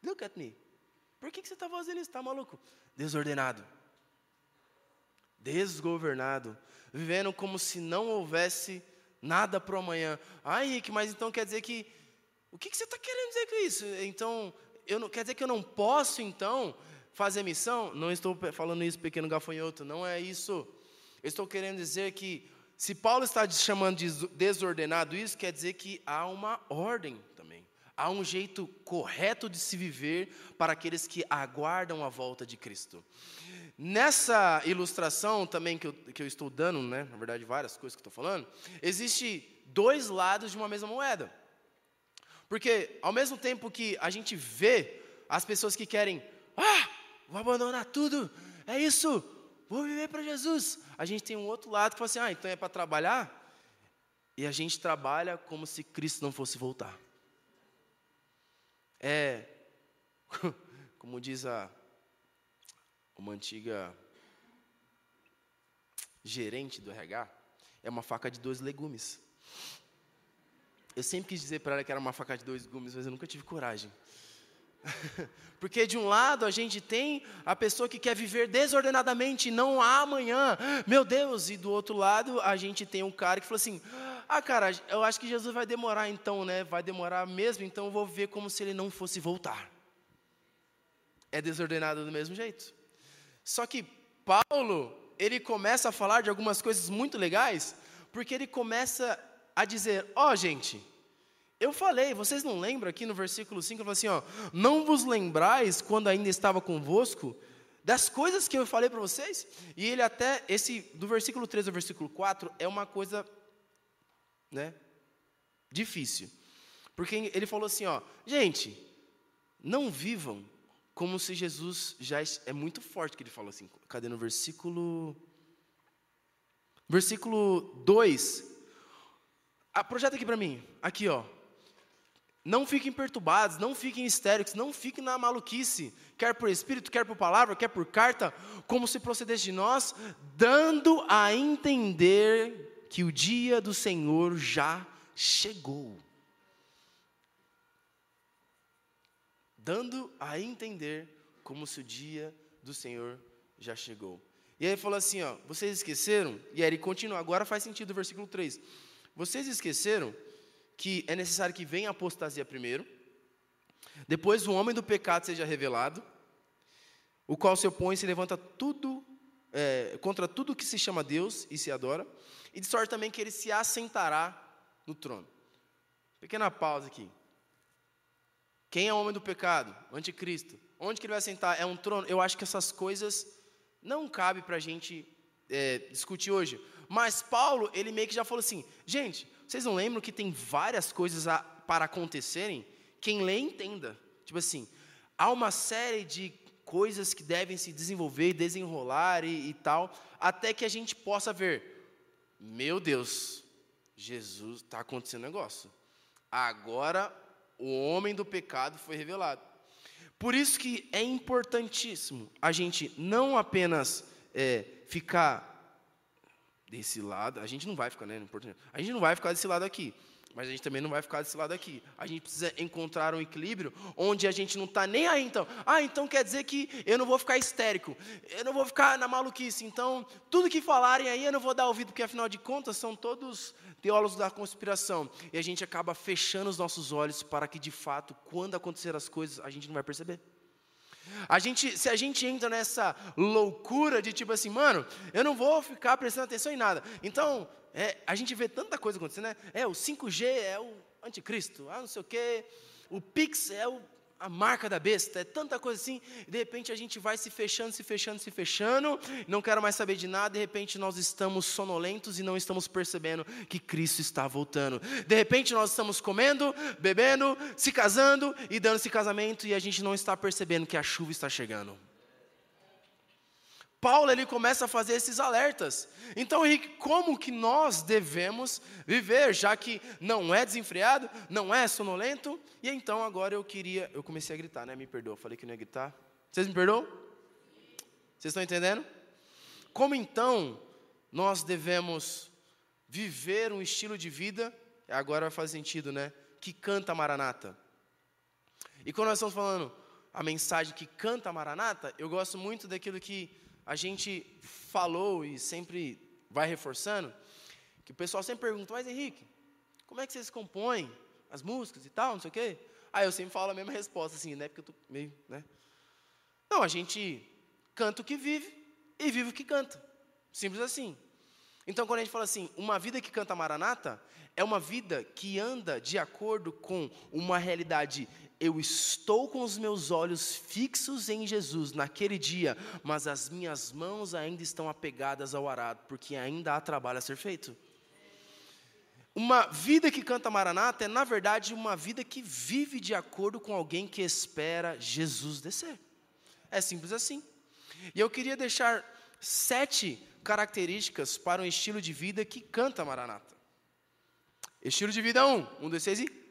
look at me. Por que, que você está fazendo isso? Está maluco? Desordenado, desgovernado, vivendo como se não houvesse nada para amanhã. Ah, Henrique, mas então quer dizer que. O que, que você está querendo dizer com isso? Então, eu não, quer dizer que eu não posso, então, fazer missão? Não estou falando isso, pequeno gafanhoto, não é isso. Eu estou querendo dizer que se Paulo está chamando de desordenado isso, quer dizer que há uma ordem também. Há um jeito correto de se viver para aqueles que aguardam a volta de Cristo. Nessa ilustração também que eu, que eu estou dando, né, na verdade várias coisas que estou falando, existe dois lados de uma mesma moeda. Porque ao mesmo tempo que a gente vê as pessoas que querem, ah, vou abandonar tudo, é isso, vou viver para Jesus. A gente tem um outro lado que fala assim: ah, então é para trabalhar? E a gente trabalha como se Cristo não fosse voltar. É, como diz a, uma antiga gerente do RH, é uma faca de dois legumes. Eu sempre quis dizer para ela que era uma faca de dois legumes, mas eu nunca tive coragem. Porque de um lado a gente tem a pessoa que quer viver desordenadamente, não há amanhã, meu Deus, e do outro lado a gente tem um cara que fala assim: ah, cara, eu acho que Jesus vai demorar então, né? Vai demorar mesmo, então eu vou ver como se ele não fosse voltar. É desordenado do mesmo jeito. Só que Paulo, ele começa a falar de algumas coisas muito legais, porque ele começa a dizer: ó, oh, gente, eu falei, vocês não lembram aqui no versículo 5, ele fala assim, ó, não vos lembrais quando ainda estava convosco das coisas que eu falei para vocês? E ele até, esse, do versículo 3 ao versículo 4, é uma coisa, né, difícil. Porque ele falou assim, ó, gente, não vivam como se Jesus já, é muito forte que ele falou assim, cadê no versículo, versículo 2, ah, projeta aqui para mim, aqui ó, não fiquem perturbados, não fiquem histéricos, não fiquem na maluquice, quer por espírito, quer por palavra, quer por carta, como se procedesse de nós, dando a entender que o dia do Senhor já chegou. Dando a entender como se o dia do Senhor já chegou. E aí ele falou assim: ó, vocês esqueceram? E aí ele continua, agora faz sentido o versículo 3. Vocês esqueceram que é necessário que venha a apostasia primeiro, depois o homem do pecado seja revelado, o qual se opõe e se levanta tudo é, contra tudo que se chama Deus e se adora, e de sorte também que ele se assentará no trono. Pequena pausa aqui. Quem é o homem do pecado? O anticristo. Onde que ele vai sentar? É um trono? Eu acho que essas coisas não cabe para a gente é, discutir hoje. Mas Paulo, ele meio que já falou assim, gente, vocês não lembram que tem várias coisas a, para acontecerem? Quem lê, entenda. Tipo assim, há uma série de coisas que devem se desenvolver, desenrolar e, e tal, até que a gente possa ver, meu Deus, Jesus, está acontecendo um negócio. Agora o homem do pecado foi revelado. Por isso que é importantíssimo a gente não apenas é, ficar desse lado, a gente não vai ficar, né? A gente não vai ficar desse lado aqui. Mas a gente também não vai ficar desse lado aqui. A gente precisa encontrar um equilíbrio onde a gente não está nem aí, então. Ah, então quer dizer que eu não vou ficar histérico, eu não vou ficar na maluquice. Então, tudo que falarem aí eu não vou dar ouvido, porque afinal de contas são todos teólogos da conspiração. E a gente acaba fechando os nossos olhos para que, de fato, quando acontecer as coisas, a gente não vai perceber. A gente, se a gente entra nessa loucura de tipo assim, mano, eu não vou ficar prestando atenção em nada. Então, é, a gente vê tanta coisa acontecendo, né? É, o 5G é o anticristo, ah, não sei o quê. O Pix é o, a marca da besta, é tanta coisa assim. De repente a gente vai se fechando, se fechando, se fechando. Não quero mais saber de nada. De repente nós estamos sonolentos e não estamos percebendo que Cristo está voltando. De repente nós estamos comendo, bebendo, se casando e dando esse casamento e a gente não está percebendo que a chuva está chegando. Paulo ele começa a fazer esses alertas. Então, Henrique, como que nós devemos viver, já que não é desenfreado, não é sonolento? E então agora eu queria, eu comecei a gritar, né? Me perdoa, falei que não ia gritar. Vocês me perdoam? Vocês estão entendendo? Como então nós devemos viver um estilo de vida? Agora fazer sentido, né? Que canta Maranata. E quando nós estamos falando a mensagem que canta Maranata, eu gosto muito daquilo que a gente falou e sempre vai reforçando, que o pessoal sempre pergunta, mas Henrique, como é que vocês compõem as músicas e tal, não sei o quê? Aí eu sempre falo a mesma resposta, assim, né? Porque eu tô meio, né? Não, a gente canta o que vive e vive o que canta. Simples assim. Então, quando a gente fala assim, uma vida que canta Maranata, é uma vida que anda de acordo com uma realidade eu estou com os meus olhos fixos em Jesus naquele dia, mas as minhas mãos ainda estão apegadas ao arado, porque ainda há trabalho a ser feito. Uma vida que canta Maranata é, na verdade, uma vida que vive de acordo com alguém que espera Jesus descer. É simples assim. E eu queria deixar sete características para um estilo de vida que canta Maranata. Estilo de vida 1, um, um, dois, seis e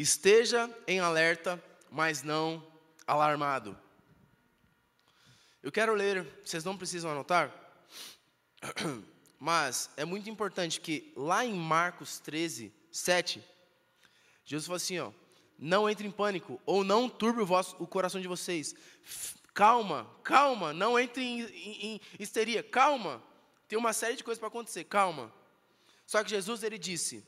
Esteja em alerta, mas não alarmado. Eu quero ler, vocês não precisam anotar, mas é muito importante que lá em Marcos 13, 7, Jesus falou assim: ó, não entre em pânico, ou não turbe o, vosso, o coração de vocês. Calma, calma, não entre em, em, em histeria, calma. Tem uma série de coisas para acontecer, calma. Só que Jesus ele disse: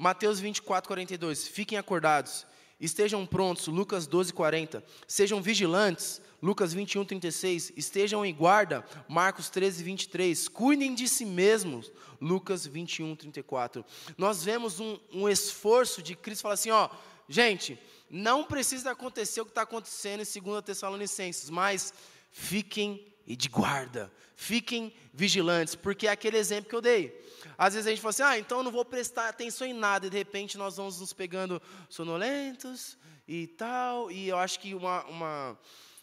Mateus 24, 42. Fiquem acordados, estejam prontos. Lucas 12, 40. Sejam vigilantes. Lucas 21, 36. Estejam em guarda. Marcos 13, 23. Cuidem de si mesmos. Lucas 21, 34. Nós vemos um, um esforço de Cristo falar assim: ó, gente, não precisa acontecer o que está acontecendo em 2 Tessalonicenses, mas fiquem de guarda, fiquem vigilantes, porque é aquele exemplo que eu dei. Às vezes a gente fala assim, ah, então eu não vou prestar atenção em nada, e de repente nós vamos nos pegando sonolentos e tal, e eu acho que uma, uma,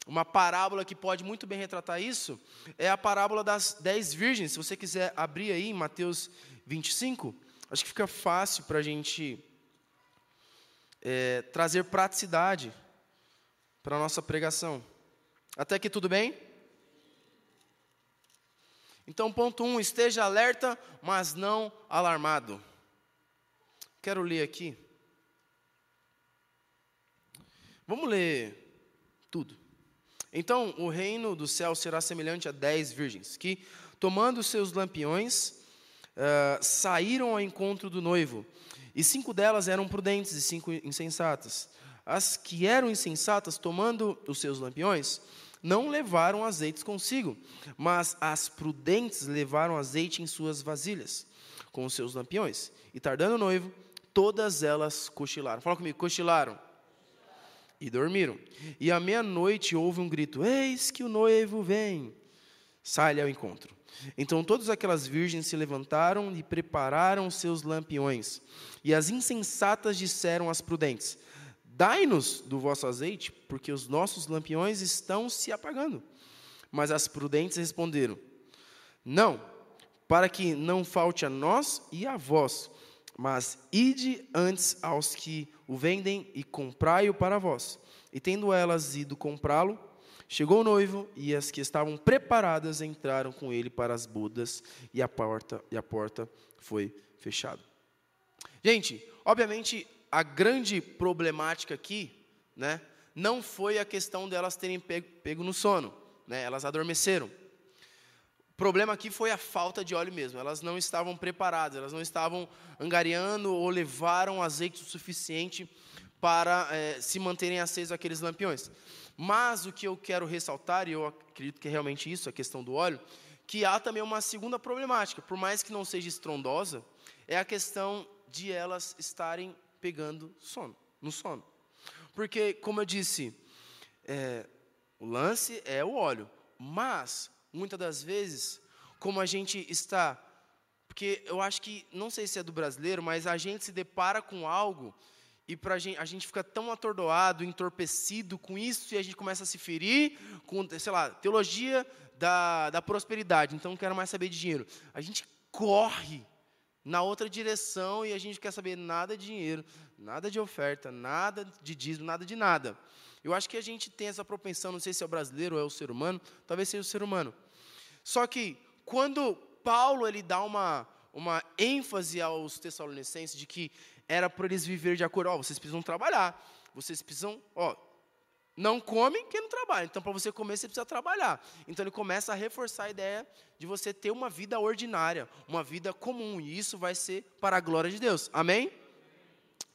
uma parábola que pode muito bem retratar isso é a parábola das dez virgens. Se você quiser abrir aí em Mateus 25, acho que fica fácil para a gente é, trazer praticidade para a nossa pregação. Até aqui tudo bem? Então, ponto 1, um, esteja alerta, mas não alarmado. Quero ler aqui. Vamos ler tudo. Então, o reino do céu será semelhante a dez virgens, que, tomando seus lampiões, uh, saíram ao encontro do noivo. E cinco delas eram prudentes e cinco insensatas. As que eram insensatas, tomando os seus lampiões, não levaram azeites consigo, mas as prudentes levaram azeite em suas vasilhas, com os seus lampiões. E tardando o noivo, todas elas cochilaram. Fala comigo, cochilaram. E dormiram. E à meia-noite houve um grito: Eis que o noivo vem. Sai-lhe ao encontro. Então todas aquelas virgens se levantaram e prepararam seus lampiões. E as insensatas disseram às prudentes: Dai-nos do vosso azeite, porque os nossos lampiões estão se apagando. Mas as prudentes responderam: Não, para que não falte a nós e a vós, mas ide antes aos que o vendem e comprai-o para vós. E tendo elas ido comprá-lo, chegou o noivo e as que estavam preparadas entraram com ele para as bodas e a porta e a porta foi fechada. Gente, obviamente a grande problemática aqui, né, não foi a questão delas terem pego, pego no sono, né, elas adormeceram. O problema aqui foi a falta de óleo mesmo. Elas não estavam preparadas, elas não estavam angariando ou levaram azeite o suficiente para é, se manterem acesos aqueles lampiões. Mas o que eu quero ressaltar, e eu acredito que é realmente isso, a questão do óleo, que há também uma segunda problemática, por mais que não seja estrondosa, é a questão de elas estarem pegando sono, no sono. Porque, como eu disse, é, o lance é o óleo, mas muitas das vezes, como a gente está. Porque eu acho que, não sei se é do brasileiro, mas a gente se depara com algo e pra gente, a gente fica tão atordoado, entorpecido com isso, e a gente começa a se ferir com, sei lá, teologia da, da prosperidade, então não quero mais saber de dinheiro. A gente corre na outra direção e a gente quer saber nada de dinheiro, nada de oferta, nada de dízimo, nada de nada. Eu acho que a gente tem essa propensão, não sei se é o brasileiro ou é o ser humano, talvez seja o ser humano. Só que quando Paulo ele dá uma, uma ênfase aos tessalonicenses de que era para eles viver de acordo, ó, vocês precisam trabalhar, vocês precisam, ó, não comem quem não trabalha. Então, para você comer, você precisa trabalhar. Então, ele começa a reforçar a ideia de você ter uma vida ordinária, uma vida comum. E isso vai ser para a glória de Deus. Amém?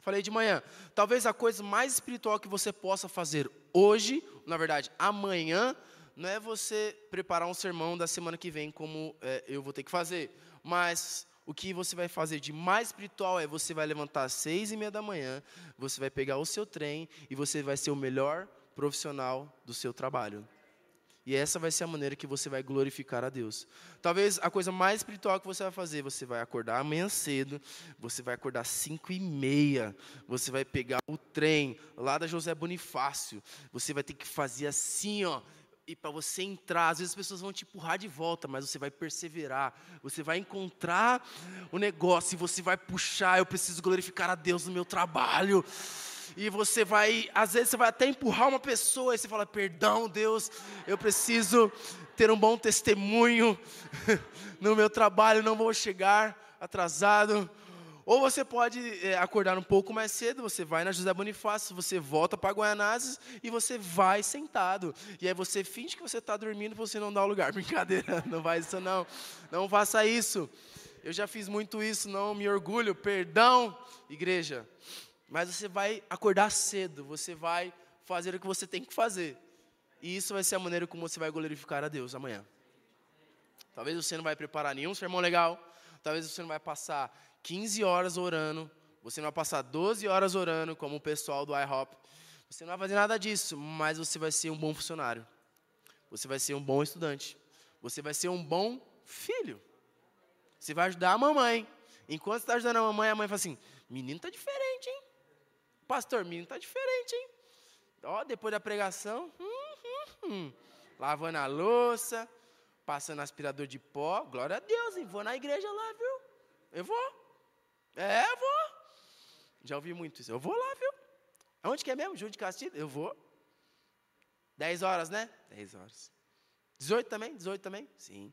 Falei de manhã. Talvez a coisa mais espiritual que você possa fazer hoje, na verdade, amanhã, não é você preparar um sermão da semana que vem, como é, eu vou ter que fazer, mas o que você vai fazer de mais espiritual é você vai levantar às seis e meia da manhã, você vai pegar o seu trem e você vai ser o melhor profissional do seu trabalho. E essa vai ser a maneira que você vai glorificar a Deus. Talvez a coisa mais espiritual que você vai fazer, você vai acordar amanhã cedo, você vai acordar cinco e meia, você vai pegar o trem lá da José Bonifácio, você vai ter que fazer assim, ó, e para você entrar, às vezes as pessoas vão te empurrar de volta, mas você vai perseverar, você vai encontrar o negócio e você vai puxar. Eu preciso glorificar a Deus no meu trabalho. E você vai, às vezes você vai até empurrar uma pessoa e você fala: Perdão, Deus, eu preciso ter um bom testemunho no meu trabalho, não vou chegar atrasado. Ou você pode é, acordar um pouco mais cedo, você vai na José Bonifácio, você volta para Guaianazes e você vai sentado. E aí você finge que você está dormindo, você não dá o lugar. Brincadeira, não vai isso não. Não faça isso. Eu já fiz muito isso, não me orgulho. Perdão, igreja. Mas você vai acordar cedo, você vai fazer o que você tem que fazer. E isso vai ser a maneira como você vai glorificar a Deus amanhã. Talvez você não vai preparar nenhum sermão legal, talvez você não vai passar 15 horas orando, você não vai passar 12 horas orando, como o pessoal do IHOP. Você não vai fazer nada disso, mas você vai ser um bom funcionário. Você vai ser um bom estudante. Você vai ser um bom filho. Você vai ajudar a mamãe. Enquanto você está ajudando a mamãe, a mãe fala assim: menino está diferente? Pastor, menino está diferente, hein? Ó, depois da pregação, hum, hum, hum. lavando a louça, passando aspirador de pó. Glória a Deus, hein? Vou na igreja lá, viu? Eu vou. É, eu vou. Já ouvi muito isso. Eu vou lá, viu? Aonde que é mesmo? Júlio de Castilho? Eu vou. 10 horas, né? 10 horas. 18 também? 18 também? Sim.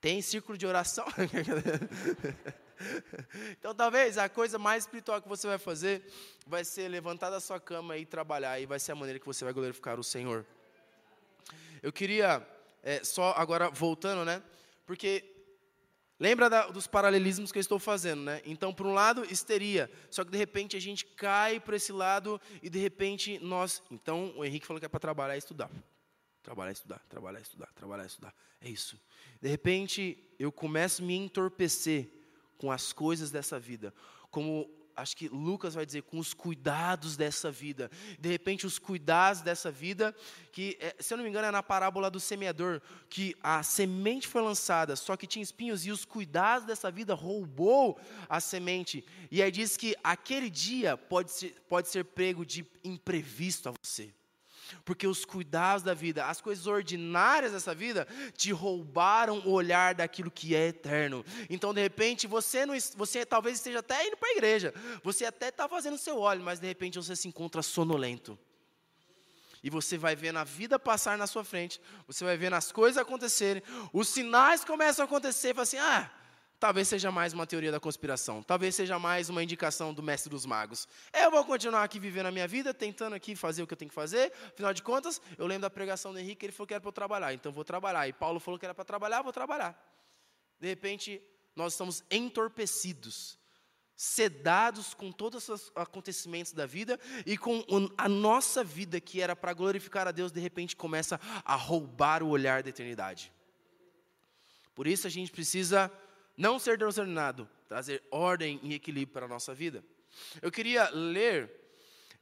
Tem círculo de oração? então, talvez a coisa mais espiritual que você vai fazer vai ser levantar da sua cama e trabalhar, e vai ser a maneira que você vai glorificar o Senhor. Eu queria, é, só agora voltando, né? Porque Lembra da, dos paralelismos que eu estou fazendo, né? Então, por um lado, histeria. Só que de repente a gente cai para esse lado e de repente nós. Então, o Henrique falou que é para trabalhar e estudar. Trabalhar, estudar, trabalhar, estudar, trabalhar, estudar. É isso. De repente, eu começo a me entorpecer com as coisas dessa vida. Como acho que Lucas vai dizer, com os cuidados dessa vida. De repente, os cuidados dessa vida, que, é, se eu não me engano, é na parábola do semeador, que a semente foi lançada, só que tinha espinhos, e os cuidados dessa vida roubou a semente. E aí diz que aquele dia pode ser, pode ser prego de imprevisto a você. Porque os cuidados da vida, as coisas ordinárias dessa vida, te roubaram o olhar daquilo que é eterno. Então, de repente, você, não, você talvez esteja até indo para a igreja, você até está fazendo seu óleo, mas de repente você se encontra sonolento. E você vai vendo a vida passar na sua frente, você vai vendo as coisas acontecerem, os sinais começam a acontecer, e fala assim: ah, Talvez seja mais uma teoria da conspiração. Talvez seja mais uma indicação do mestre dos magos. Eu vou continuar aqui vivendo a minha vida, tentando aqui fazer o que eu tenho que fazer. Afinal de contas, eu lembro da pregação do Henrique, ele falou que era para eu trabalhar, então vou trabalhar. E Paulo falou que era para trabalhar, vou trabalhar. De repente, nós estamos entorpecidos, sedados com todos os acontecimentos da vida e com a nossa vida que era para glorificar a Deus, de repente começa a roubar o olhar da eternidade. Por isso a gente precisa não ser desordenado, trazer ordem e equilíbrio para a nossa vida. Eu queria ler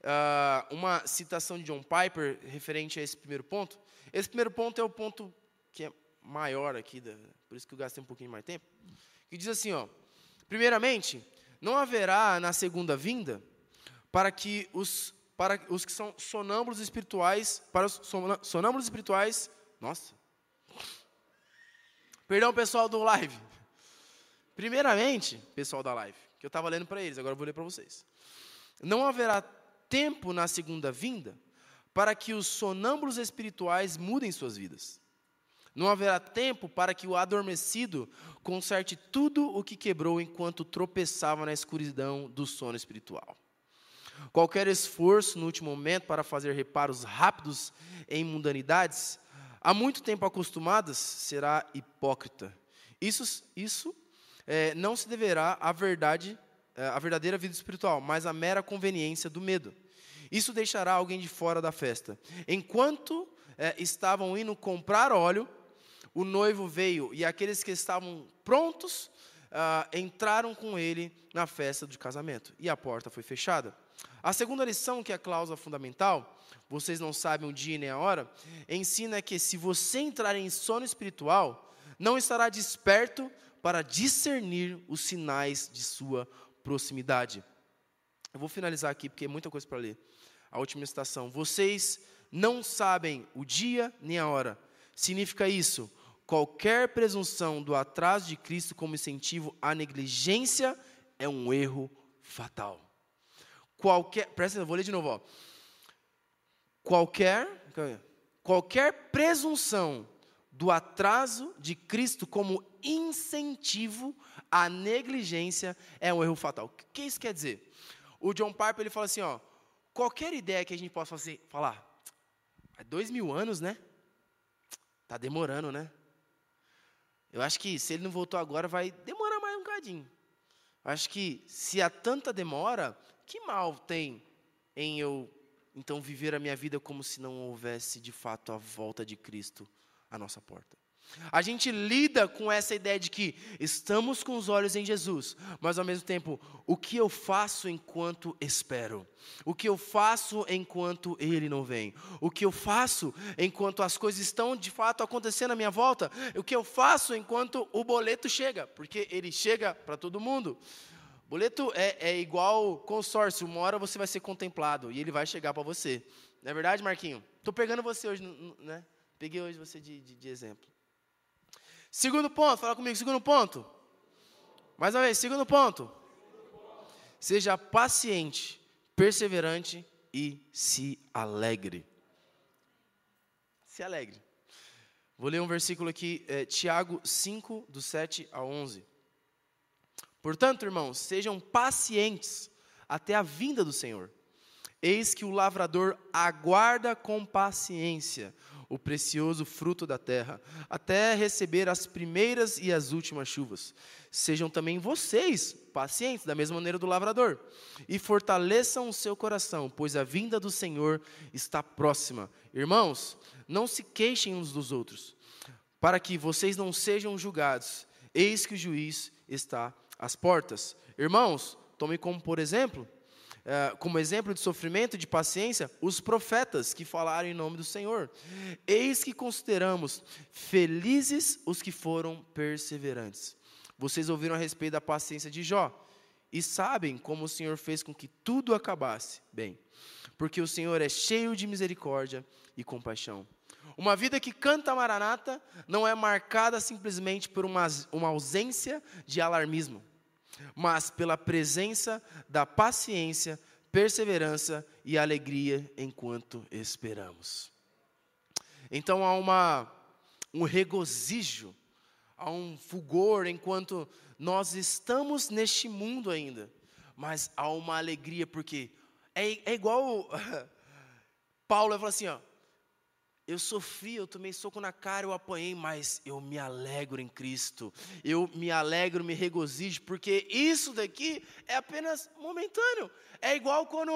uh, uma citação de John Piper referente a esse primeiro ponto. Esse primeiro ponto é o ponto que é maior aqui, da, por isso que eu gastei um pouquinho mais tempo. Que diz assim, ó: primeiramente, não haverá na segunda vinda para que os para os que são sonâmbulos espirituais, para os sonâmbulos espirituais, nossa. Perdão, pessoal do live. Primeiramente, pessoal da live, que eu estava lendo para eles, agora eu vou ler para vocês. Não haverá tempo na segunda vinda para que os sonâmbulos espirituais mudem suas vidas. Não haverá tempo para que o adormecido conserte tudo o que quebrou enquanto tropeçava na escuridão do sono espiritual. Qualquer esforço no último momento para fazer reparos rápidos em mundanidades, há muito tempo acostumadas, será hipócrita. Isso, isso é, não se deverá à verdade, é, à verdadeira vida espiritual, mas à mera conveniência do medo. Isso deixará alguém de fora da festa. Enquanto é, estavam indo comprar óleo, o noivo veio e aqueles que estavam prontos ah, entraram com ele na festa de casamento e a porta foi fechada. A segunda lição, que é a cláusula fundamental, vocês não sabem o dia nem a hora, ensina que se você entrar em sono espiritual, não estará desperto para discernir os sinais de sua proximidade. Eu vou finalizar aqui porque é muita coisa para ler. A última citação. Vocês não sabem o dia nem a hora. Significa isso? Qualquer presunção do atraso de Cristo como incentivo à negligência é um erro fatal. Qualquer, presta atenção, vou ler de novo. Ó. Qualquer, qualquer presunção do atraso de Cristo como incentivo à negligência é um erro fatal. O que isso quer dizer? O John Piper ele fala assim, ó, qualquer ideia que a gente possa fazer, falar, é dois mil anos, né? Tá demorando, né? Eu acho que se ele não voltou agora, vai demorar mais um bocadinho. Acho que se há tanta demora, que mal tem em eu então viver a minha vida como se não houvesse de fato a volta de Cristo à nossa porta. A gente lida com essa ideia de que estamos com os olhos em Jesus, mas ao mesmo tempo, o que eu faço enquanto espero? O que eu faço enquanto Ele não vem? O que eu faço enquanto as coisas estão de fato acontecendo à minha volta? O que eu faço enquanto o boleto chega? Porque ele chega para todo mundo. Boleto é, é igual consórcio, uma hora você vai ser contemplado e ele vai chegar para você. Não é verdade, Marquinho? Estou pegando você hoje, né? Peguei hoje você de, de, de exemplo. Segundo ponto, fala comigo, segundo ponto. Mais uma vez, segundo ponto. Seja paciente, perseverante e se alegre. Se alegre. Vou ler um versículo aqui, é, Tiago 5, do 7 a 11. Portanto, irmãos, sejam pacientes até a vinda do Senhor. Eis que o lavrador aguarda com paciência o precioso fruto da terra, até receber as primeiras e as últimas chuvas. Sejam também vocês pacientes, da mesma maneira do lavrador, e fortaleçam o seu coração, pois a vinda do Senhor está próxima. Irmãos, não se queixem uns dos outros, para que vocês não sejam julgados. Eis que o juiz está às portas. Irmãos, tome como por exemplo como exemplo de sofrimento e de paciência, os profetas que falaram em nome do Senhor. Eis que consideramos felizes os que foram perseverantes. Vocês ouviram a respeito da paciência de Jó, e sabem como o Senhor fez com que tudo acabasse bem, porque o Senhor é cheio de misericórdia e compaixão. Uma vida que canta Maranata não é marcada simplesmente por uma, uma ausência de alarmismo, mas pela presença da paciência, perseverança e alegria enquanto esperamos. Então há uma, um regozijo, há um fulgor enquanto nós estamos neste mundo ainda, mas há uma alegria, porque é, é igual Paulo fala assim: ó, eu sofri, eu tomei soco na cara, eu apanhei, mas eu me alegro em Cristo. Eu me alegro, me regozijo, porque isso daqui é apenas momentâneo. É igual quando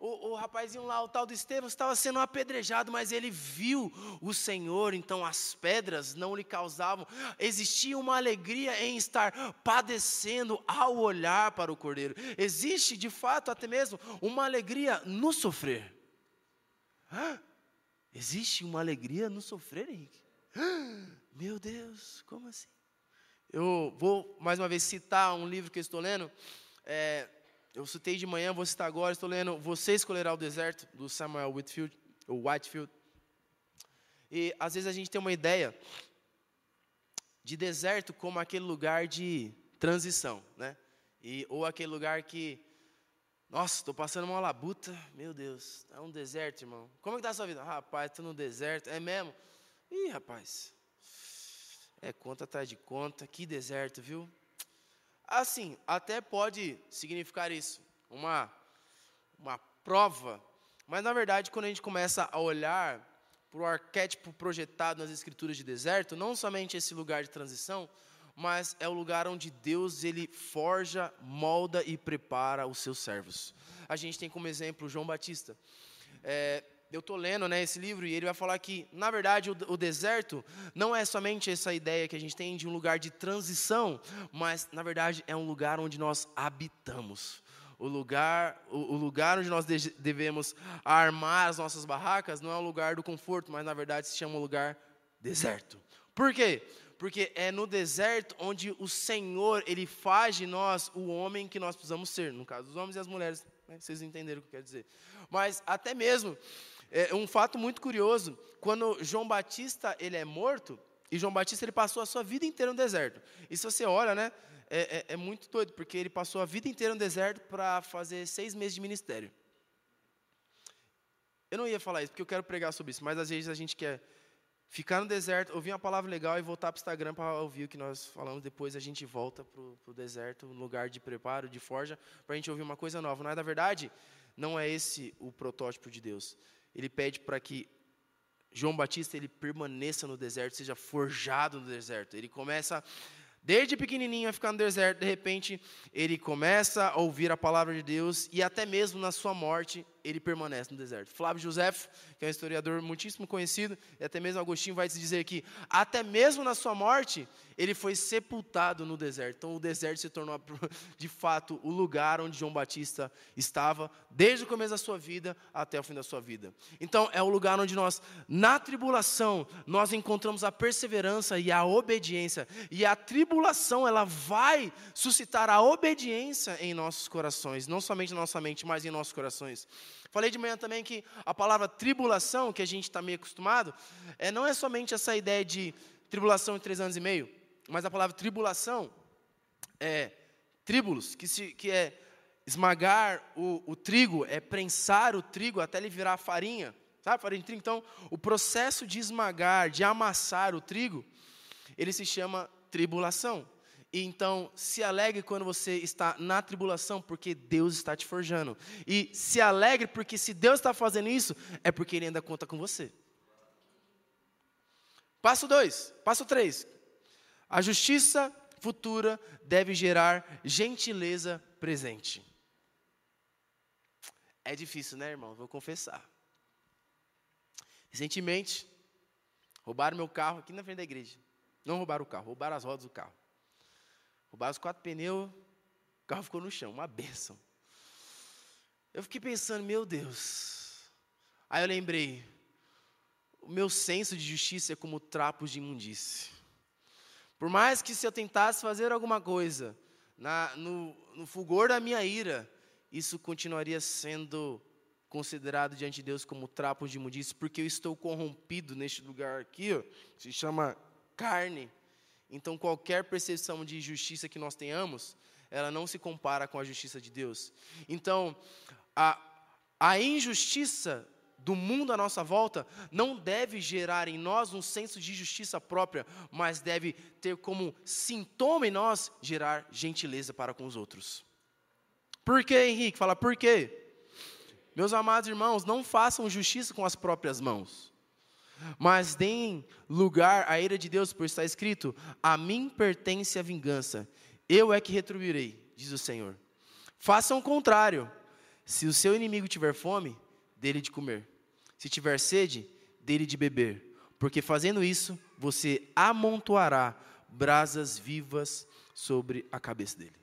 o, o rapazinho lá, o tal do Estevão, estava sendo apedrejado, mas ele viu o Senhor, então as pedras não lhe causavam. Existia uma alegria em estar padecendo ao olhar para o Cordeiro. Existe, de fato, até mesmo uma alegria no sofrer. Hã? Existe uma alegria no sofrer, Henrique? Meu Deus, como assim? Eu vou mais uma vez citar um livro que eu estou lendo. É, eu citei de manhã, vou citar agora. Estou lendo Você Escolherá o Deserto, do Samuel Whitfield, ou Whitefield. E às vezes a gente tem uma ideia de deserto como aquele lugar de transição, né? E, ou aquele lugar que nossa, estou passando uma labuta, meu Deus, é um deserto, irmão. Como é que está a sua vida? Rapaz, estou no deserto, é mesmo? Ih, rapaz, é conta atrás de conta, que deserto, viu? Assim, até pode significar isso, uma, uma prova, mas na verdade, quando a gente começa a olhar para o arquétipo projetado nas escrituras de deserto, não somente esse lugar de transição, mas é o lugar onde Deus ele forja, molda e prepara os seus servos. A gente tem como exemplo João Batista. É, eu estou lendo né, esse livro e ele vai falar que, na verdade, o, o, deserto não é somente essa ideia que a gente tem de um lugar de transição, mas, na verdade, é um lugar onde nós habitamos. O lugar, o, o lugar onde nós de, devemos armar as nossas barracas não é o lugar do conforto, mas, na verdade, se chama um lugar deserto. Por quê? Porque é no deserto onde o Senhor, ele faz de nós o homem que nós precisamos ser, no caso dos homens e as mulheres, né? vocês entenderam o que eu quero dizer. Mas até mesmo, é um fato muito curioso, quando João Batista, ele é morto, e João Batista, ele passou a sua vida inteira no deserto. E se você olha, né, é, é, é muito doido, porque ele passou a vida inteira no deserto para fazer seis meses de ministério. Eu não ia falar isso, porque eu quero pregar sobre isso, mas às vezes a gente quer ficar no deserto, ouvir uma palavra legal e voltar para o Instagram para ouvir o que nós falamos. Depois a gente volta para o deserto, um lugar de preparo, de forja, para a gente ouvir uma coisa nova. Não é, na verdade, não é esse o protótipo de Deus. Ele pede para que João Batista ele permaneça no deserto, seja forjado no deserto. Ele começa desde pequenininho a ficar no deserto, de repente ele começa a ouvir a palavra de Deus e até mesmo na sua morte ele permanece no deserto. Flávio José, que é um historiador muitíssimo conhecido, e até mesmo Agostinho vai dizer que até mesmo na sua morte, ele foi sepultado no deserto. Então o deserto se tornou de fato o lugar onde João Batista estava desde o começo da sua vida até o fim da sua vida. Então é o lugar onde nós na tribulação nós encontramos a perseverança e a obediência. E a tribulação ela vai suscitar a obediência em nossos corações, não somente na nossa mente, mas em nossos corações. Falei de manhã também que a palavra tribulação, que a gente está meio acostumado, é, não é somente essa ideia de tribulação de três anos e meio, mas a palavra tribulação é tribulos, que, se, que é esmagar o, o trigo, é prensar o trigo até ele virar farinha, sabe, farinha de trigo. Então, o processo de esmagar, de amassar o trigo, ele se chama tribulação. Então, se alegre quando você está na tribulação, porque Deus está te forjando. E se alegre porque se Deus está fazendo isso, é porque Ele ainda conta com você. Passo 2, passo 3. A justiça futura deve gerar gentileza presente. É difícil, né, irmão? Vou confessar. Recentemente, roubaram meu carro aqui na frente da igreja. Não roubaram o carro, roubaram as rodas do carro. Roubaram os quatro pneus, o carro ficou no chão, uma benção. Eu fiquei pensando, meu Deus. Aí eu lembrei, o meu senso de justiça é como trapos de imundície. Por mais que se eu tentasse fazer alguma coisa, na, no, no fulgor da minha ira, isso continuaria sendo considerado diante de Deus como trapos de imundícia, porque eu estou corrompido neste lugar aqui, ó, se chama carne. Então, qualquer percepção de justiça que nós tenhamos, ela não se compara com a justiça de Deus. Então, a, a injustiça do mundo à nossa volta não deve gerar em nós um senso de justiça própria, mas deve ter como sintoma em nós gerar gentileza para com os outros. Por quê, Henrique? Fala, por quê? Meus amados irmãos, não façam justiça com as próprias mãos, mas deem lugar à ira de Deus, por estar escrito: A mim pertence a vingança, eu é que retribuirei, diz o Senhor. Façam o contrário. Se o seu inimigo tiver fome, dele de comer. Se tiver sede, dele de beber. Porque fazendo isso, você amontoará brasas vivas sobre a cabeça dele.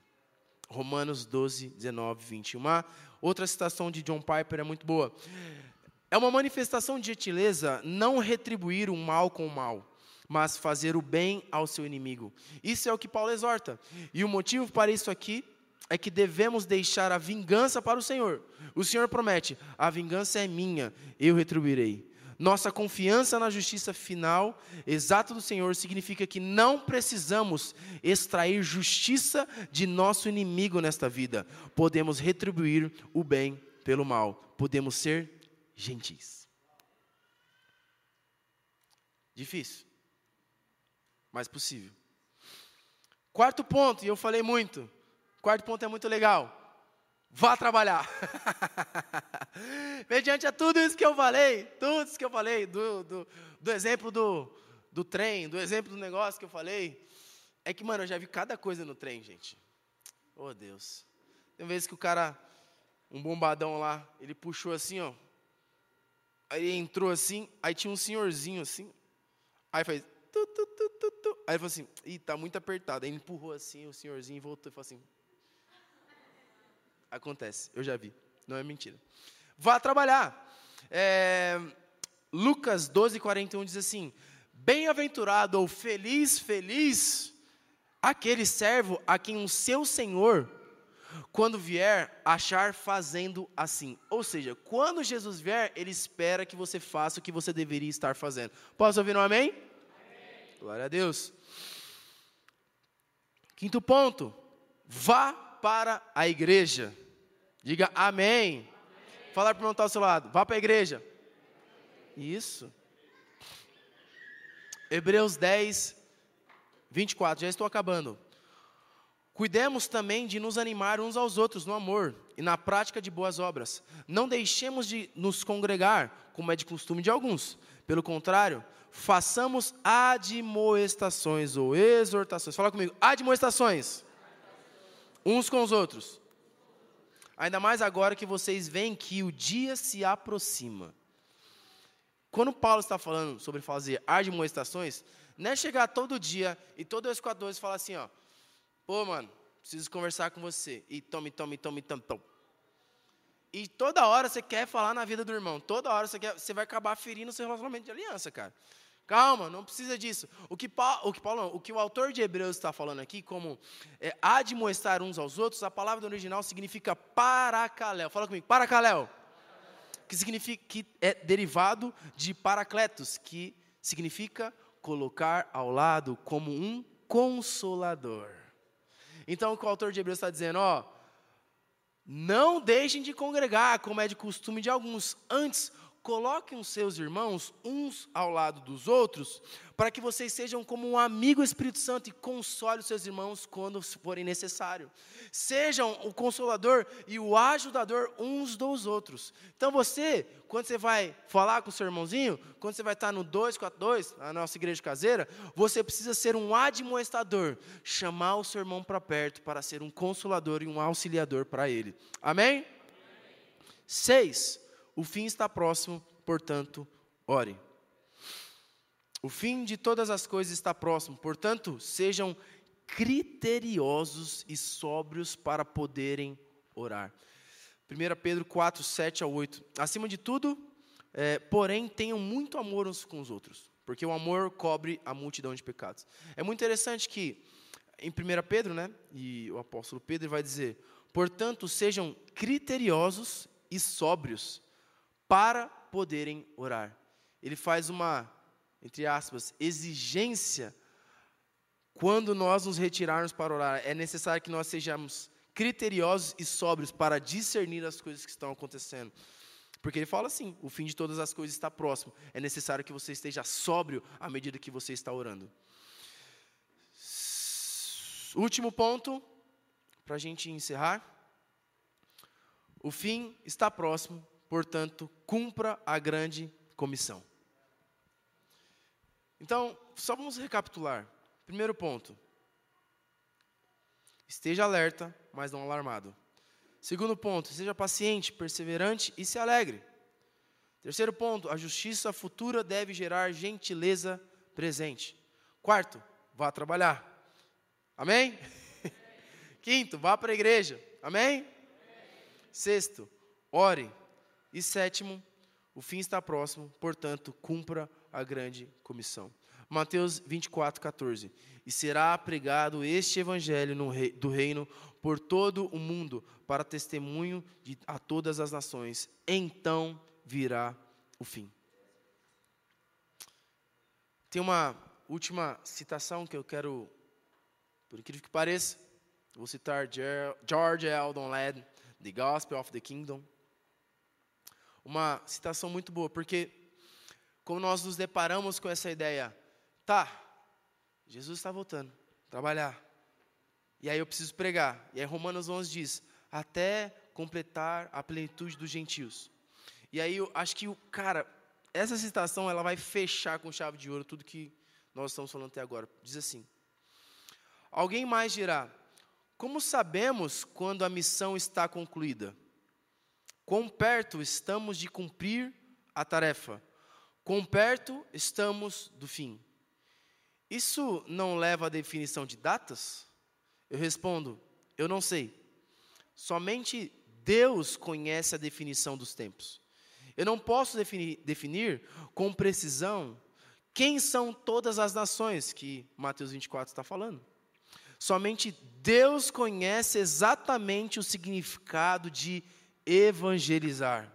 Romanos 12, 19, 21. Uma outra citação de John Piper é muito boa. É uma manifestação de gentileza não retribuir o mal com o mal, mas fazer o bem ao seu inimigo. Isso é o que Paulo exorta. E o motivo para isso aqui é que devemos deixar a vingança para o Senhor. O Senhor promete: a vingança é minha, eu retribuirei. Nossa confiança na justiça final, exata do Senhor, significa que não precisamos extrair justiça de nosso inimigo nesta vida. Podemos retribuir o bem pelo mal. Podemos ser gentis. Difícil, mas possível. Quarto ponto, e eu falei muito. Quarto ponto é muito legal vá trabalhar. Mediante a tudo isso que eu falei, tudo isso que eu falei, do, do, do, exemplo do, do trem, do exemplo do negócio que eu falei, é que, mano, eu já vi cada coisa no trem, gente. Oh, Deus. Tem vezes que o cara, um bombadão lá, ele puxou assim, ó. Aí entrou assim, aí tinha um senhorzinho assim. Aí fez. Tu, tu, tu. Aí ele falou assim: Ih, tá muito apertado. Aí ele empurrou assim, o senhorzinho voltou e falou assim: Acontece, eu já vi, não é mentira. Vá trabalhar. É, Lucas 12, 41 diz assim: Bem-aventurado ou feliz, feliz aquele servo a quem o seu senhor, quando vier, achar fazendo assim. Ou seja, quando Jesus vier, ele espera que você faça o que você deveria estar fazendo. Posso ouvir um amém? amém. Glória a Deus. Quinto ponto: vá para a igreja. Diga amém. amém. Falar para o irmão está ao seu lado. Vá para a igreja. Isso. Hebreus 10, 24. Já estou acabando. Cuidemos também de nos animar uns aos outros no amor e na prática de boas obras. Não deixemos de nos congregar, como é de costume de alguns. Pelo contrário, façamos admoestações ou exortações. Fala comigo, admoestações. Uns com os outros Ainda mais agora que vocês veem que o dia se aproxima. Quando Paulo está falando sobre fazer admoestações, não é chegar todo dia e todo dois quatro dois falar assim, ó, pô, mano, preciso conversar com você. E tome, tome, tome, tome. E toda hora você quer falar na vida do irmão. Toda hora você, quer, você vai acabar ferindo o seu relacionamento de aliança, cara. Calma, não precisa disso. O que, o, que Paulo, o que o autor de Hebreus está falando aqui, como é, admoestar uns aos outros, a palavra original significa paracaléu. Fala comigo, paracaléu. Que significa que é derivado de paracletos, que significa colocar ao lado como um consolador. Então o autor de Hebreus está dizendo, ó, não deixem de congregar, como é de costume de alguns, antes Coloquem os seus irmãos uns ao lado dos outros, para que vocês sejam como um amigo Espírito Santo e console os seus irmãos quando forem necessário. Sejam o consolador e o ajudador uns dos outros. Então você, quando você vai falar com o seu irmãozinho, quando você vai estar no 242, na nossa igreja caseira, você precisa ser um admoestador, chamar o seu irmão para perto para ser um consolador e um auxiliador para ele. Amém? Amém. Seis o fim está próximo, portanto, ore. O fim de todas as coisas está próximo, portanto, sejam criteriosos e sóbrios para poderem orar. 1 Pedro 4, 7 a 8. Acima de tudo, é, porém, tenham muito amor uns com os outros, porque o amor cobre a multidão de pecados. É muito interessante que em 1 Pedro, né? E o apóstolo Pedro vai dizer: portanto, sejam criteriosos e sóbrios para poderem orar. Ele faz uma, entre aspas, exigência quando nós nos retirarmos para orar. É necessário que nós sejamos criteriosos e sóbrios para discernir as coisas que estão acontecendo. Porque ele fala assim: o fim de todas as coisas está próximo. É necessário que você esteja sóbrio à medida que você está orando. Último ponto, para a gente encerrar. O fim está próximo, portanto, cumpra a grande comissão. Então, só vamos recapitular. Primeiro ponto. Esteja alerta, mas não alarmado. Segundo ponto, seja paciente, perseverante e se alegre. Terceiro ponto, a justiça futura deve gerar gentileza presente. Quarto, vá trabalhar. Amém? Quinto, vá para a igreja. Amém? Sexto, ore. E sétimo, o fim está próximo, portanto, cumpra a grande comissão. Mateus 24, 14. E será pregado este evangelho rei, do reino por todo o mundo, para testemunho de, a todas as nações. Então virá o fim. Tem uma última citação que eu quero, por incrível que pareça, vou citar George Eldon Ladd, The Gospel of the Kingdom. Uma citação muito boa, porque como nós nos deparamos com essa ideia, tá, Jesus está voltando, trabalhar. E aí eu preciso pregar. E aí Romanos 11 diz: até completar a plenitude dos gentios. E aí eu acho que o cara, essa citação ela vai fechar com chave de ouro tudo que nós estamos falando até agora. Diz assim: Alguém mais dirá: Como sabemos quando a missão está concluída? Quão perto estamos de cumprir a tarefa? Quão perto estamos do fim? Isso não leva à definição de datas? Eu respondo: eu não sei. Somente Deus conhece a definição dos tempos. Eu não posso definir, definir com precisão quem são todas as nações que Mateus 24 está falando. Somente Deus conhece exatamente o significado de evangelizar.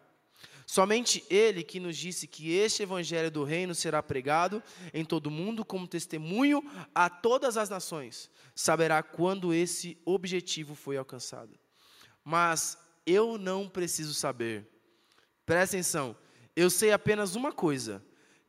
Somente Ele que nos disse que este Evangelho do Reino será pregado em todo o mundo como testemunho a todas as nações, saberá quando esse objetivo foi alcançado. Mas eu não preciso saber. Presta atenção, eu sei apenas uma coisa: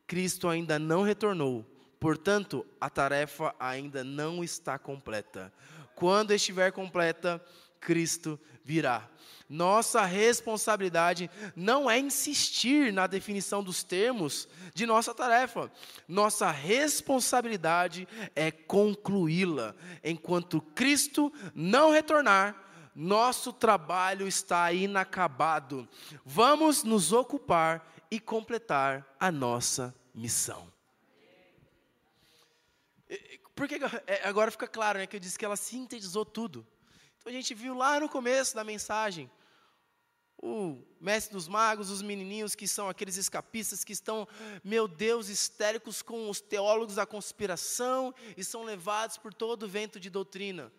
Cristo ainda não retornou, portanto, a tarefa ainda não está completa. Quando estiver completa, Cristo virá. Nossa responsabilidade não é insistir na definição dos termos de nossa tarefa. Nossa responsabilidade é concluí-la. Enquanto Cristo não retornar, nosso trabalho está inacabado. Vamos nos ocupar e completar a nossa missão. Porque é, agora fica claro, né, que eu disse que ela sintetizou tudo. Então a gente viu lá no começo da mensagem o mestre dos magos, os menininhos que são aqueles escapistas que estão, meu Deus, histéricos com os teólogos da conspiração e são levados por todo o vento de doutrina.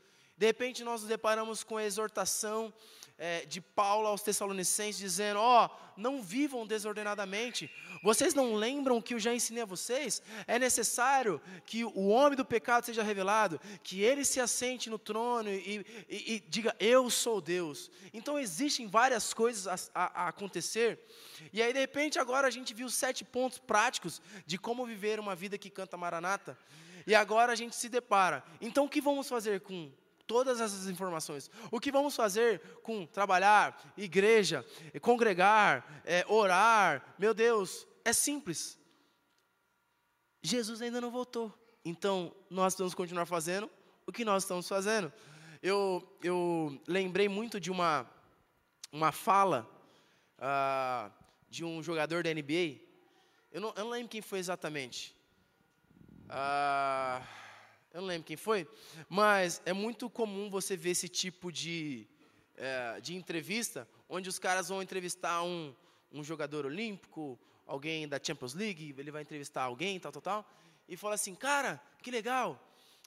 De repente nós nos deparamos com a exortação é, de Paulo aos Tessalonicenses, dizendo: Ó, oh, não vivam desordenadamente. Vocês não lembram que eu já ensinei a vocês? É necessário que o homem do pecado seja revelado, que ele se assente no trono e, e, e diga: Eu sou Deus. Então existem várias coisas a, a, a acontecer. E aí, de repente, agora a gente viu sete pontos práticos de como viver uma vida que canta Maranata. E agora a gente se depara. Então, o que vamos fazer com todas essas informações. O que vamos fazer com trabalhar, igreja, congregar, é, orar? Meu Deus, é simples. Jesus ainda não voltou. Então, nós vamos continuar fazendo o que nós estamos fazendo. Eu, eu lembrei muito de uma, uma fala uh, de um jogador da NBA. Eu não, eu não lembro quem foi exatamente. Uh, eu não lembro quem foi, mas é muito comum você ver esse tipo de, é, de entrevista, onde os caras vão entrevistar um, um jogador olímpico, alguém da Champions League, ele vai entrevistar alguém, tal, tal, tal, e fala assim, cara, que legal,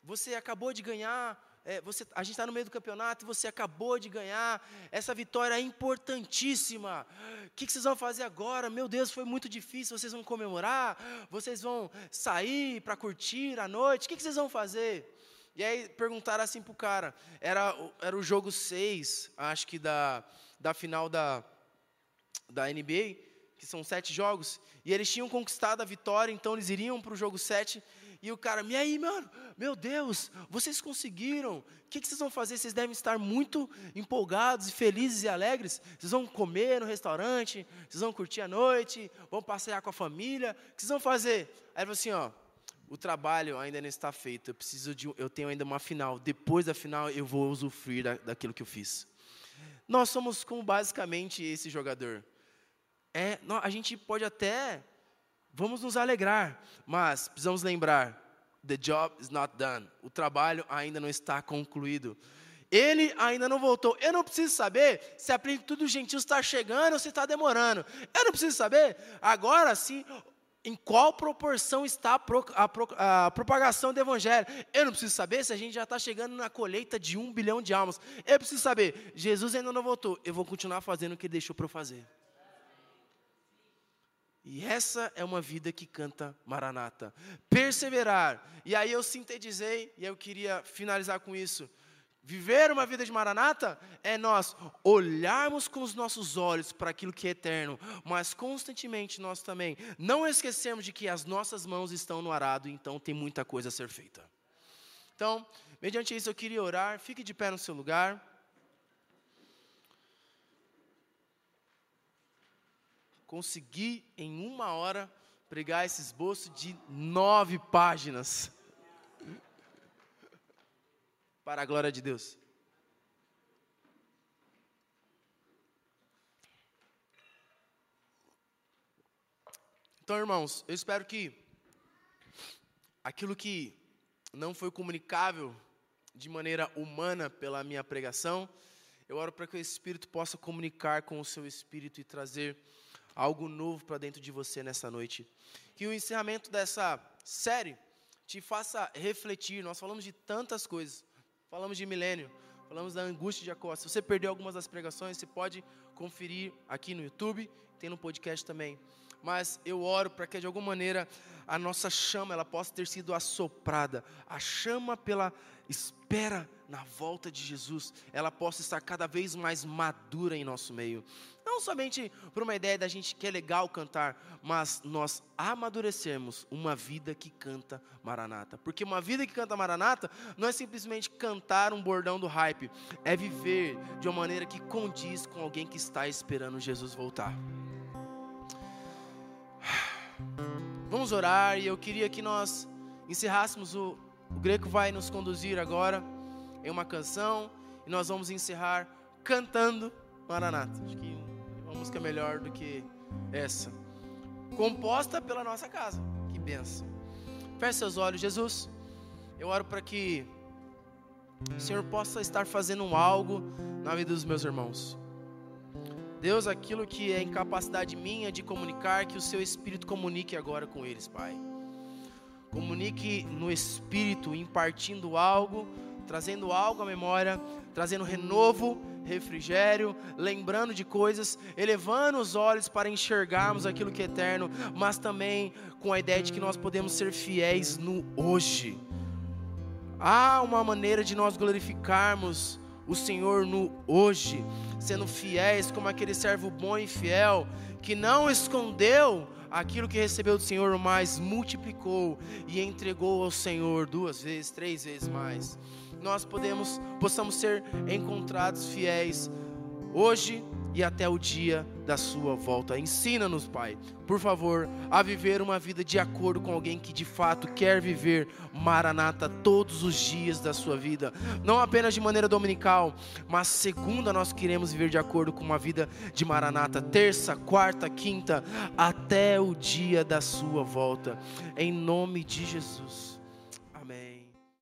você acabou de ganhar é, você, a gente está no meio do campeonato e você acabou de ganhar, essa vitória é importantíssima. O que, que, vocês vão fazer agora? Meu Deus, foi muito difícil. Vocês vão comemorar? Vocês vão sair para curtir à noite? O que, que vocês vão fazer? E aí perguntaram assim para o cara: era, era o jogo 6, acho que da, da final da, da NBA, que são sete jogos, e eles tinham conquistado a vitória, então eles iriam para o jogo 7. E o cara, e aí, mano, meu Deus, vocês conseguiram. O que, que, vocês vão fazer? Vocês devem estar muito empolgados e felizes e alegres. Vocês vão comer no restaurante, vocês vão curtir a noite, vão passear com a família. O que vocês vão fazer? Aí ele falou assim, ó, o trabalho ainda não está feito. Eu preciso de, eu tenho ainda uma final. Depois da final, eu vou usufruir da, daquilo que eu fiz. Nós somos como basicamente esse jogador. É, a gente pode até Vamos nos alegrar, mas precisamos lembrar: the job is not done. O trabalho ainda não está concluído. Ele ainda não voltou. Eu não preciso saber se a plenitude dos gentios está chegando ou se está demorando. Eu não preciso saber agora sim em qual proporção está a, propagação do evangelho. Eu não preciso saber se a gente já está chegando na colheita de um bilhão de almas. Eu preciso saber, Jesus ainda não voltou. Eu vou continuar fazendo o que ele deixou para eu fazer. E essa é uma vida que canta Maranata. Perseverar. E aí eu sintetizei, e eu queria finalizar com isso. Viver uma vida de Maranata é nós olharmos com os nossos olhos para aquilo que é eterno, mas constantemente nós também não esquecermos de que as nossas mãos estão no arado, então tem muita coisa a ser feita. Então, mediante isso eu queria orar, fique de pé no seu lugar. Consegui em uma hora pregar esse esboço de nove páginas. Para a glória de Deus. Então, irmãos, eu espero que aquilo que não foi comunicável de maneira humana pela minha pregação, eu oro para que o Espírito possa comunicar com o seu espírito e trazer algo novo para dentro de você nessa noite. Que o encerramento dessa série te faça refletir. Nós falamos de tantas coisas. Falamos de milênio, falamos da angústia de Jacó. Se você perdeu algumas das pregações, você pode conferir aqui no YouTube, tem no podcast também. Mas eu oro para que de alguma maneira a nossa chama ela possa ter sido assoprada, a chama pela espera na volta de Jesus, ela possa estar cada vez mais madura em nosso meio. Não somente por uma ideia da gente que é legal cantar, mas nós amadurecermos uma vida que canta Maranata. Porque uma vida que canta Maranata não é simplesmente cantar um bordão do hype, é viver de uma maneira que condiz com alguém que está esperando Jesus voltar. Vamos orar e eu queria que nós encerrássemos o. O Greco vai nos conduzir agora em uma canção e nós vamos encerrar cantando Maranata. Música melhor do que essa. Composta pela nossa casa. Que benção. Feche seus olhos, Jesus. Eu oro para que o Senhor possa estar fazendo algo na vida dos meus irmãos. Deus, aquilo que é incapacidade minha de comunicar, que o seu Espírito comunique agora com eles, Pai. Comunique no Espírito, impartindo algo trazendo algo à memória, trazendo renovo, refrigério, lembrando de coisas, elevando os olhos para enxergarmos aquilo que é eterno, mas também com a ideia de que nós podemos ser fiéis no hoje. Há uma maneira de nós glorificarmos o Senhor no hoje, sendo fiéis como aquele servo bom e fiel que não escondeu aquilo que recebeu do Senhor, mas multiplicou e entregou ao Senhor duas vezes, três vezes mais nós podemos, possamos ser encontrados fiéis hoje e até o dia da sua volta. Ensina-nos, Pai, por favor, a viver uma vida de acordo com alguém que de fato quer viver Maranata todos os dias da sua vida, não apenas de maneira dominical, mas segunda nós queremos viver de acordo com uma vida de Maranata, terça, quarta, quinta, até o dia da sua volta. Em nome de Jesus.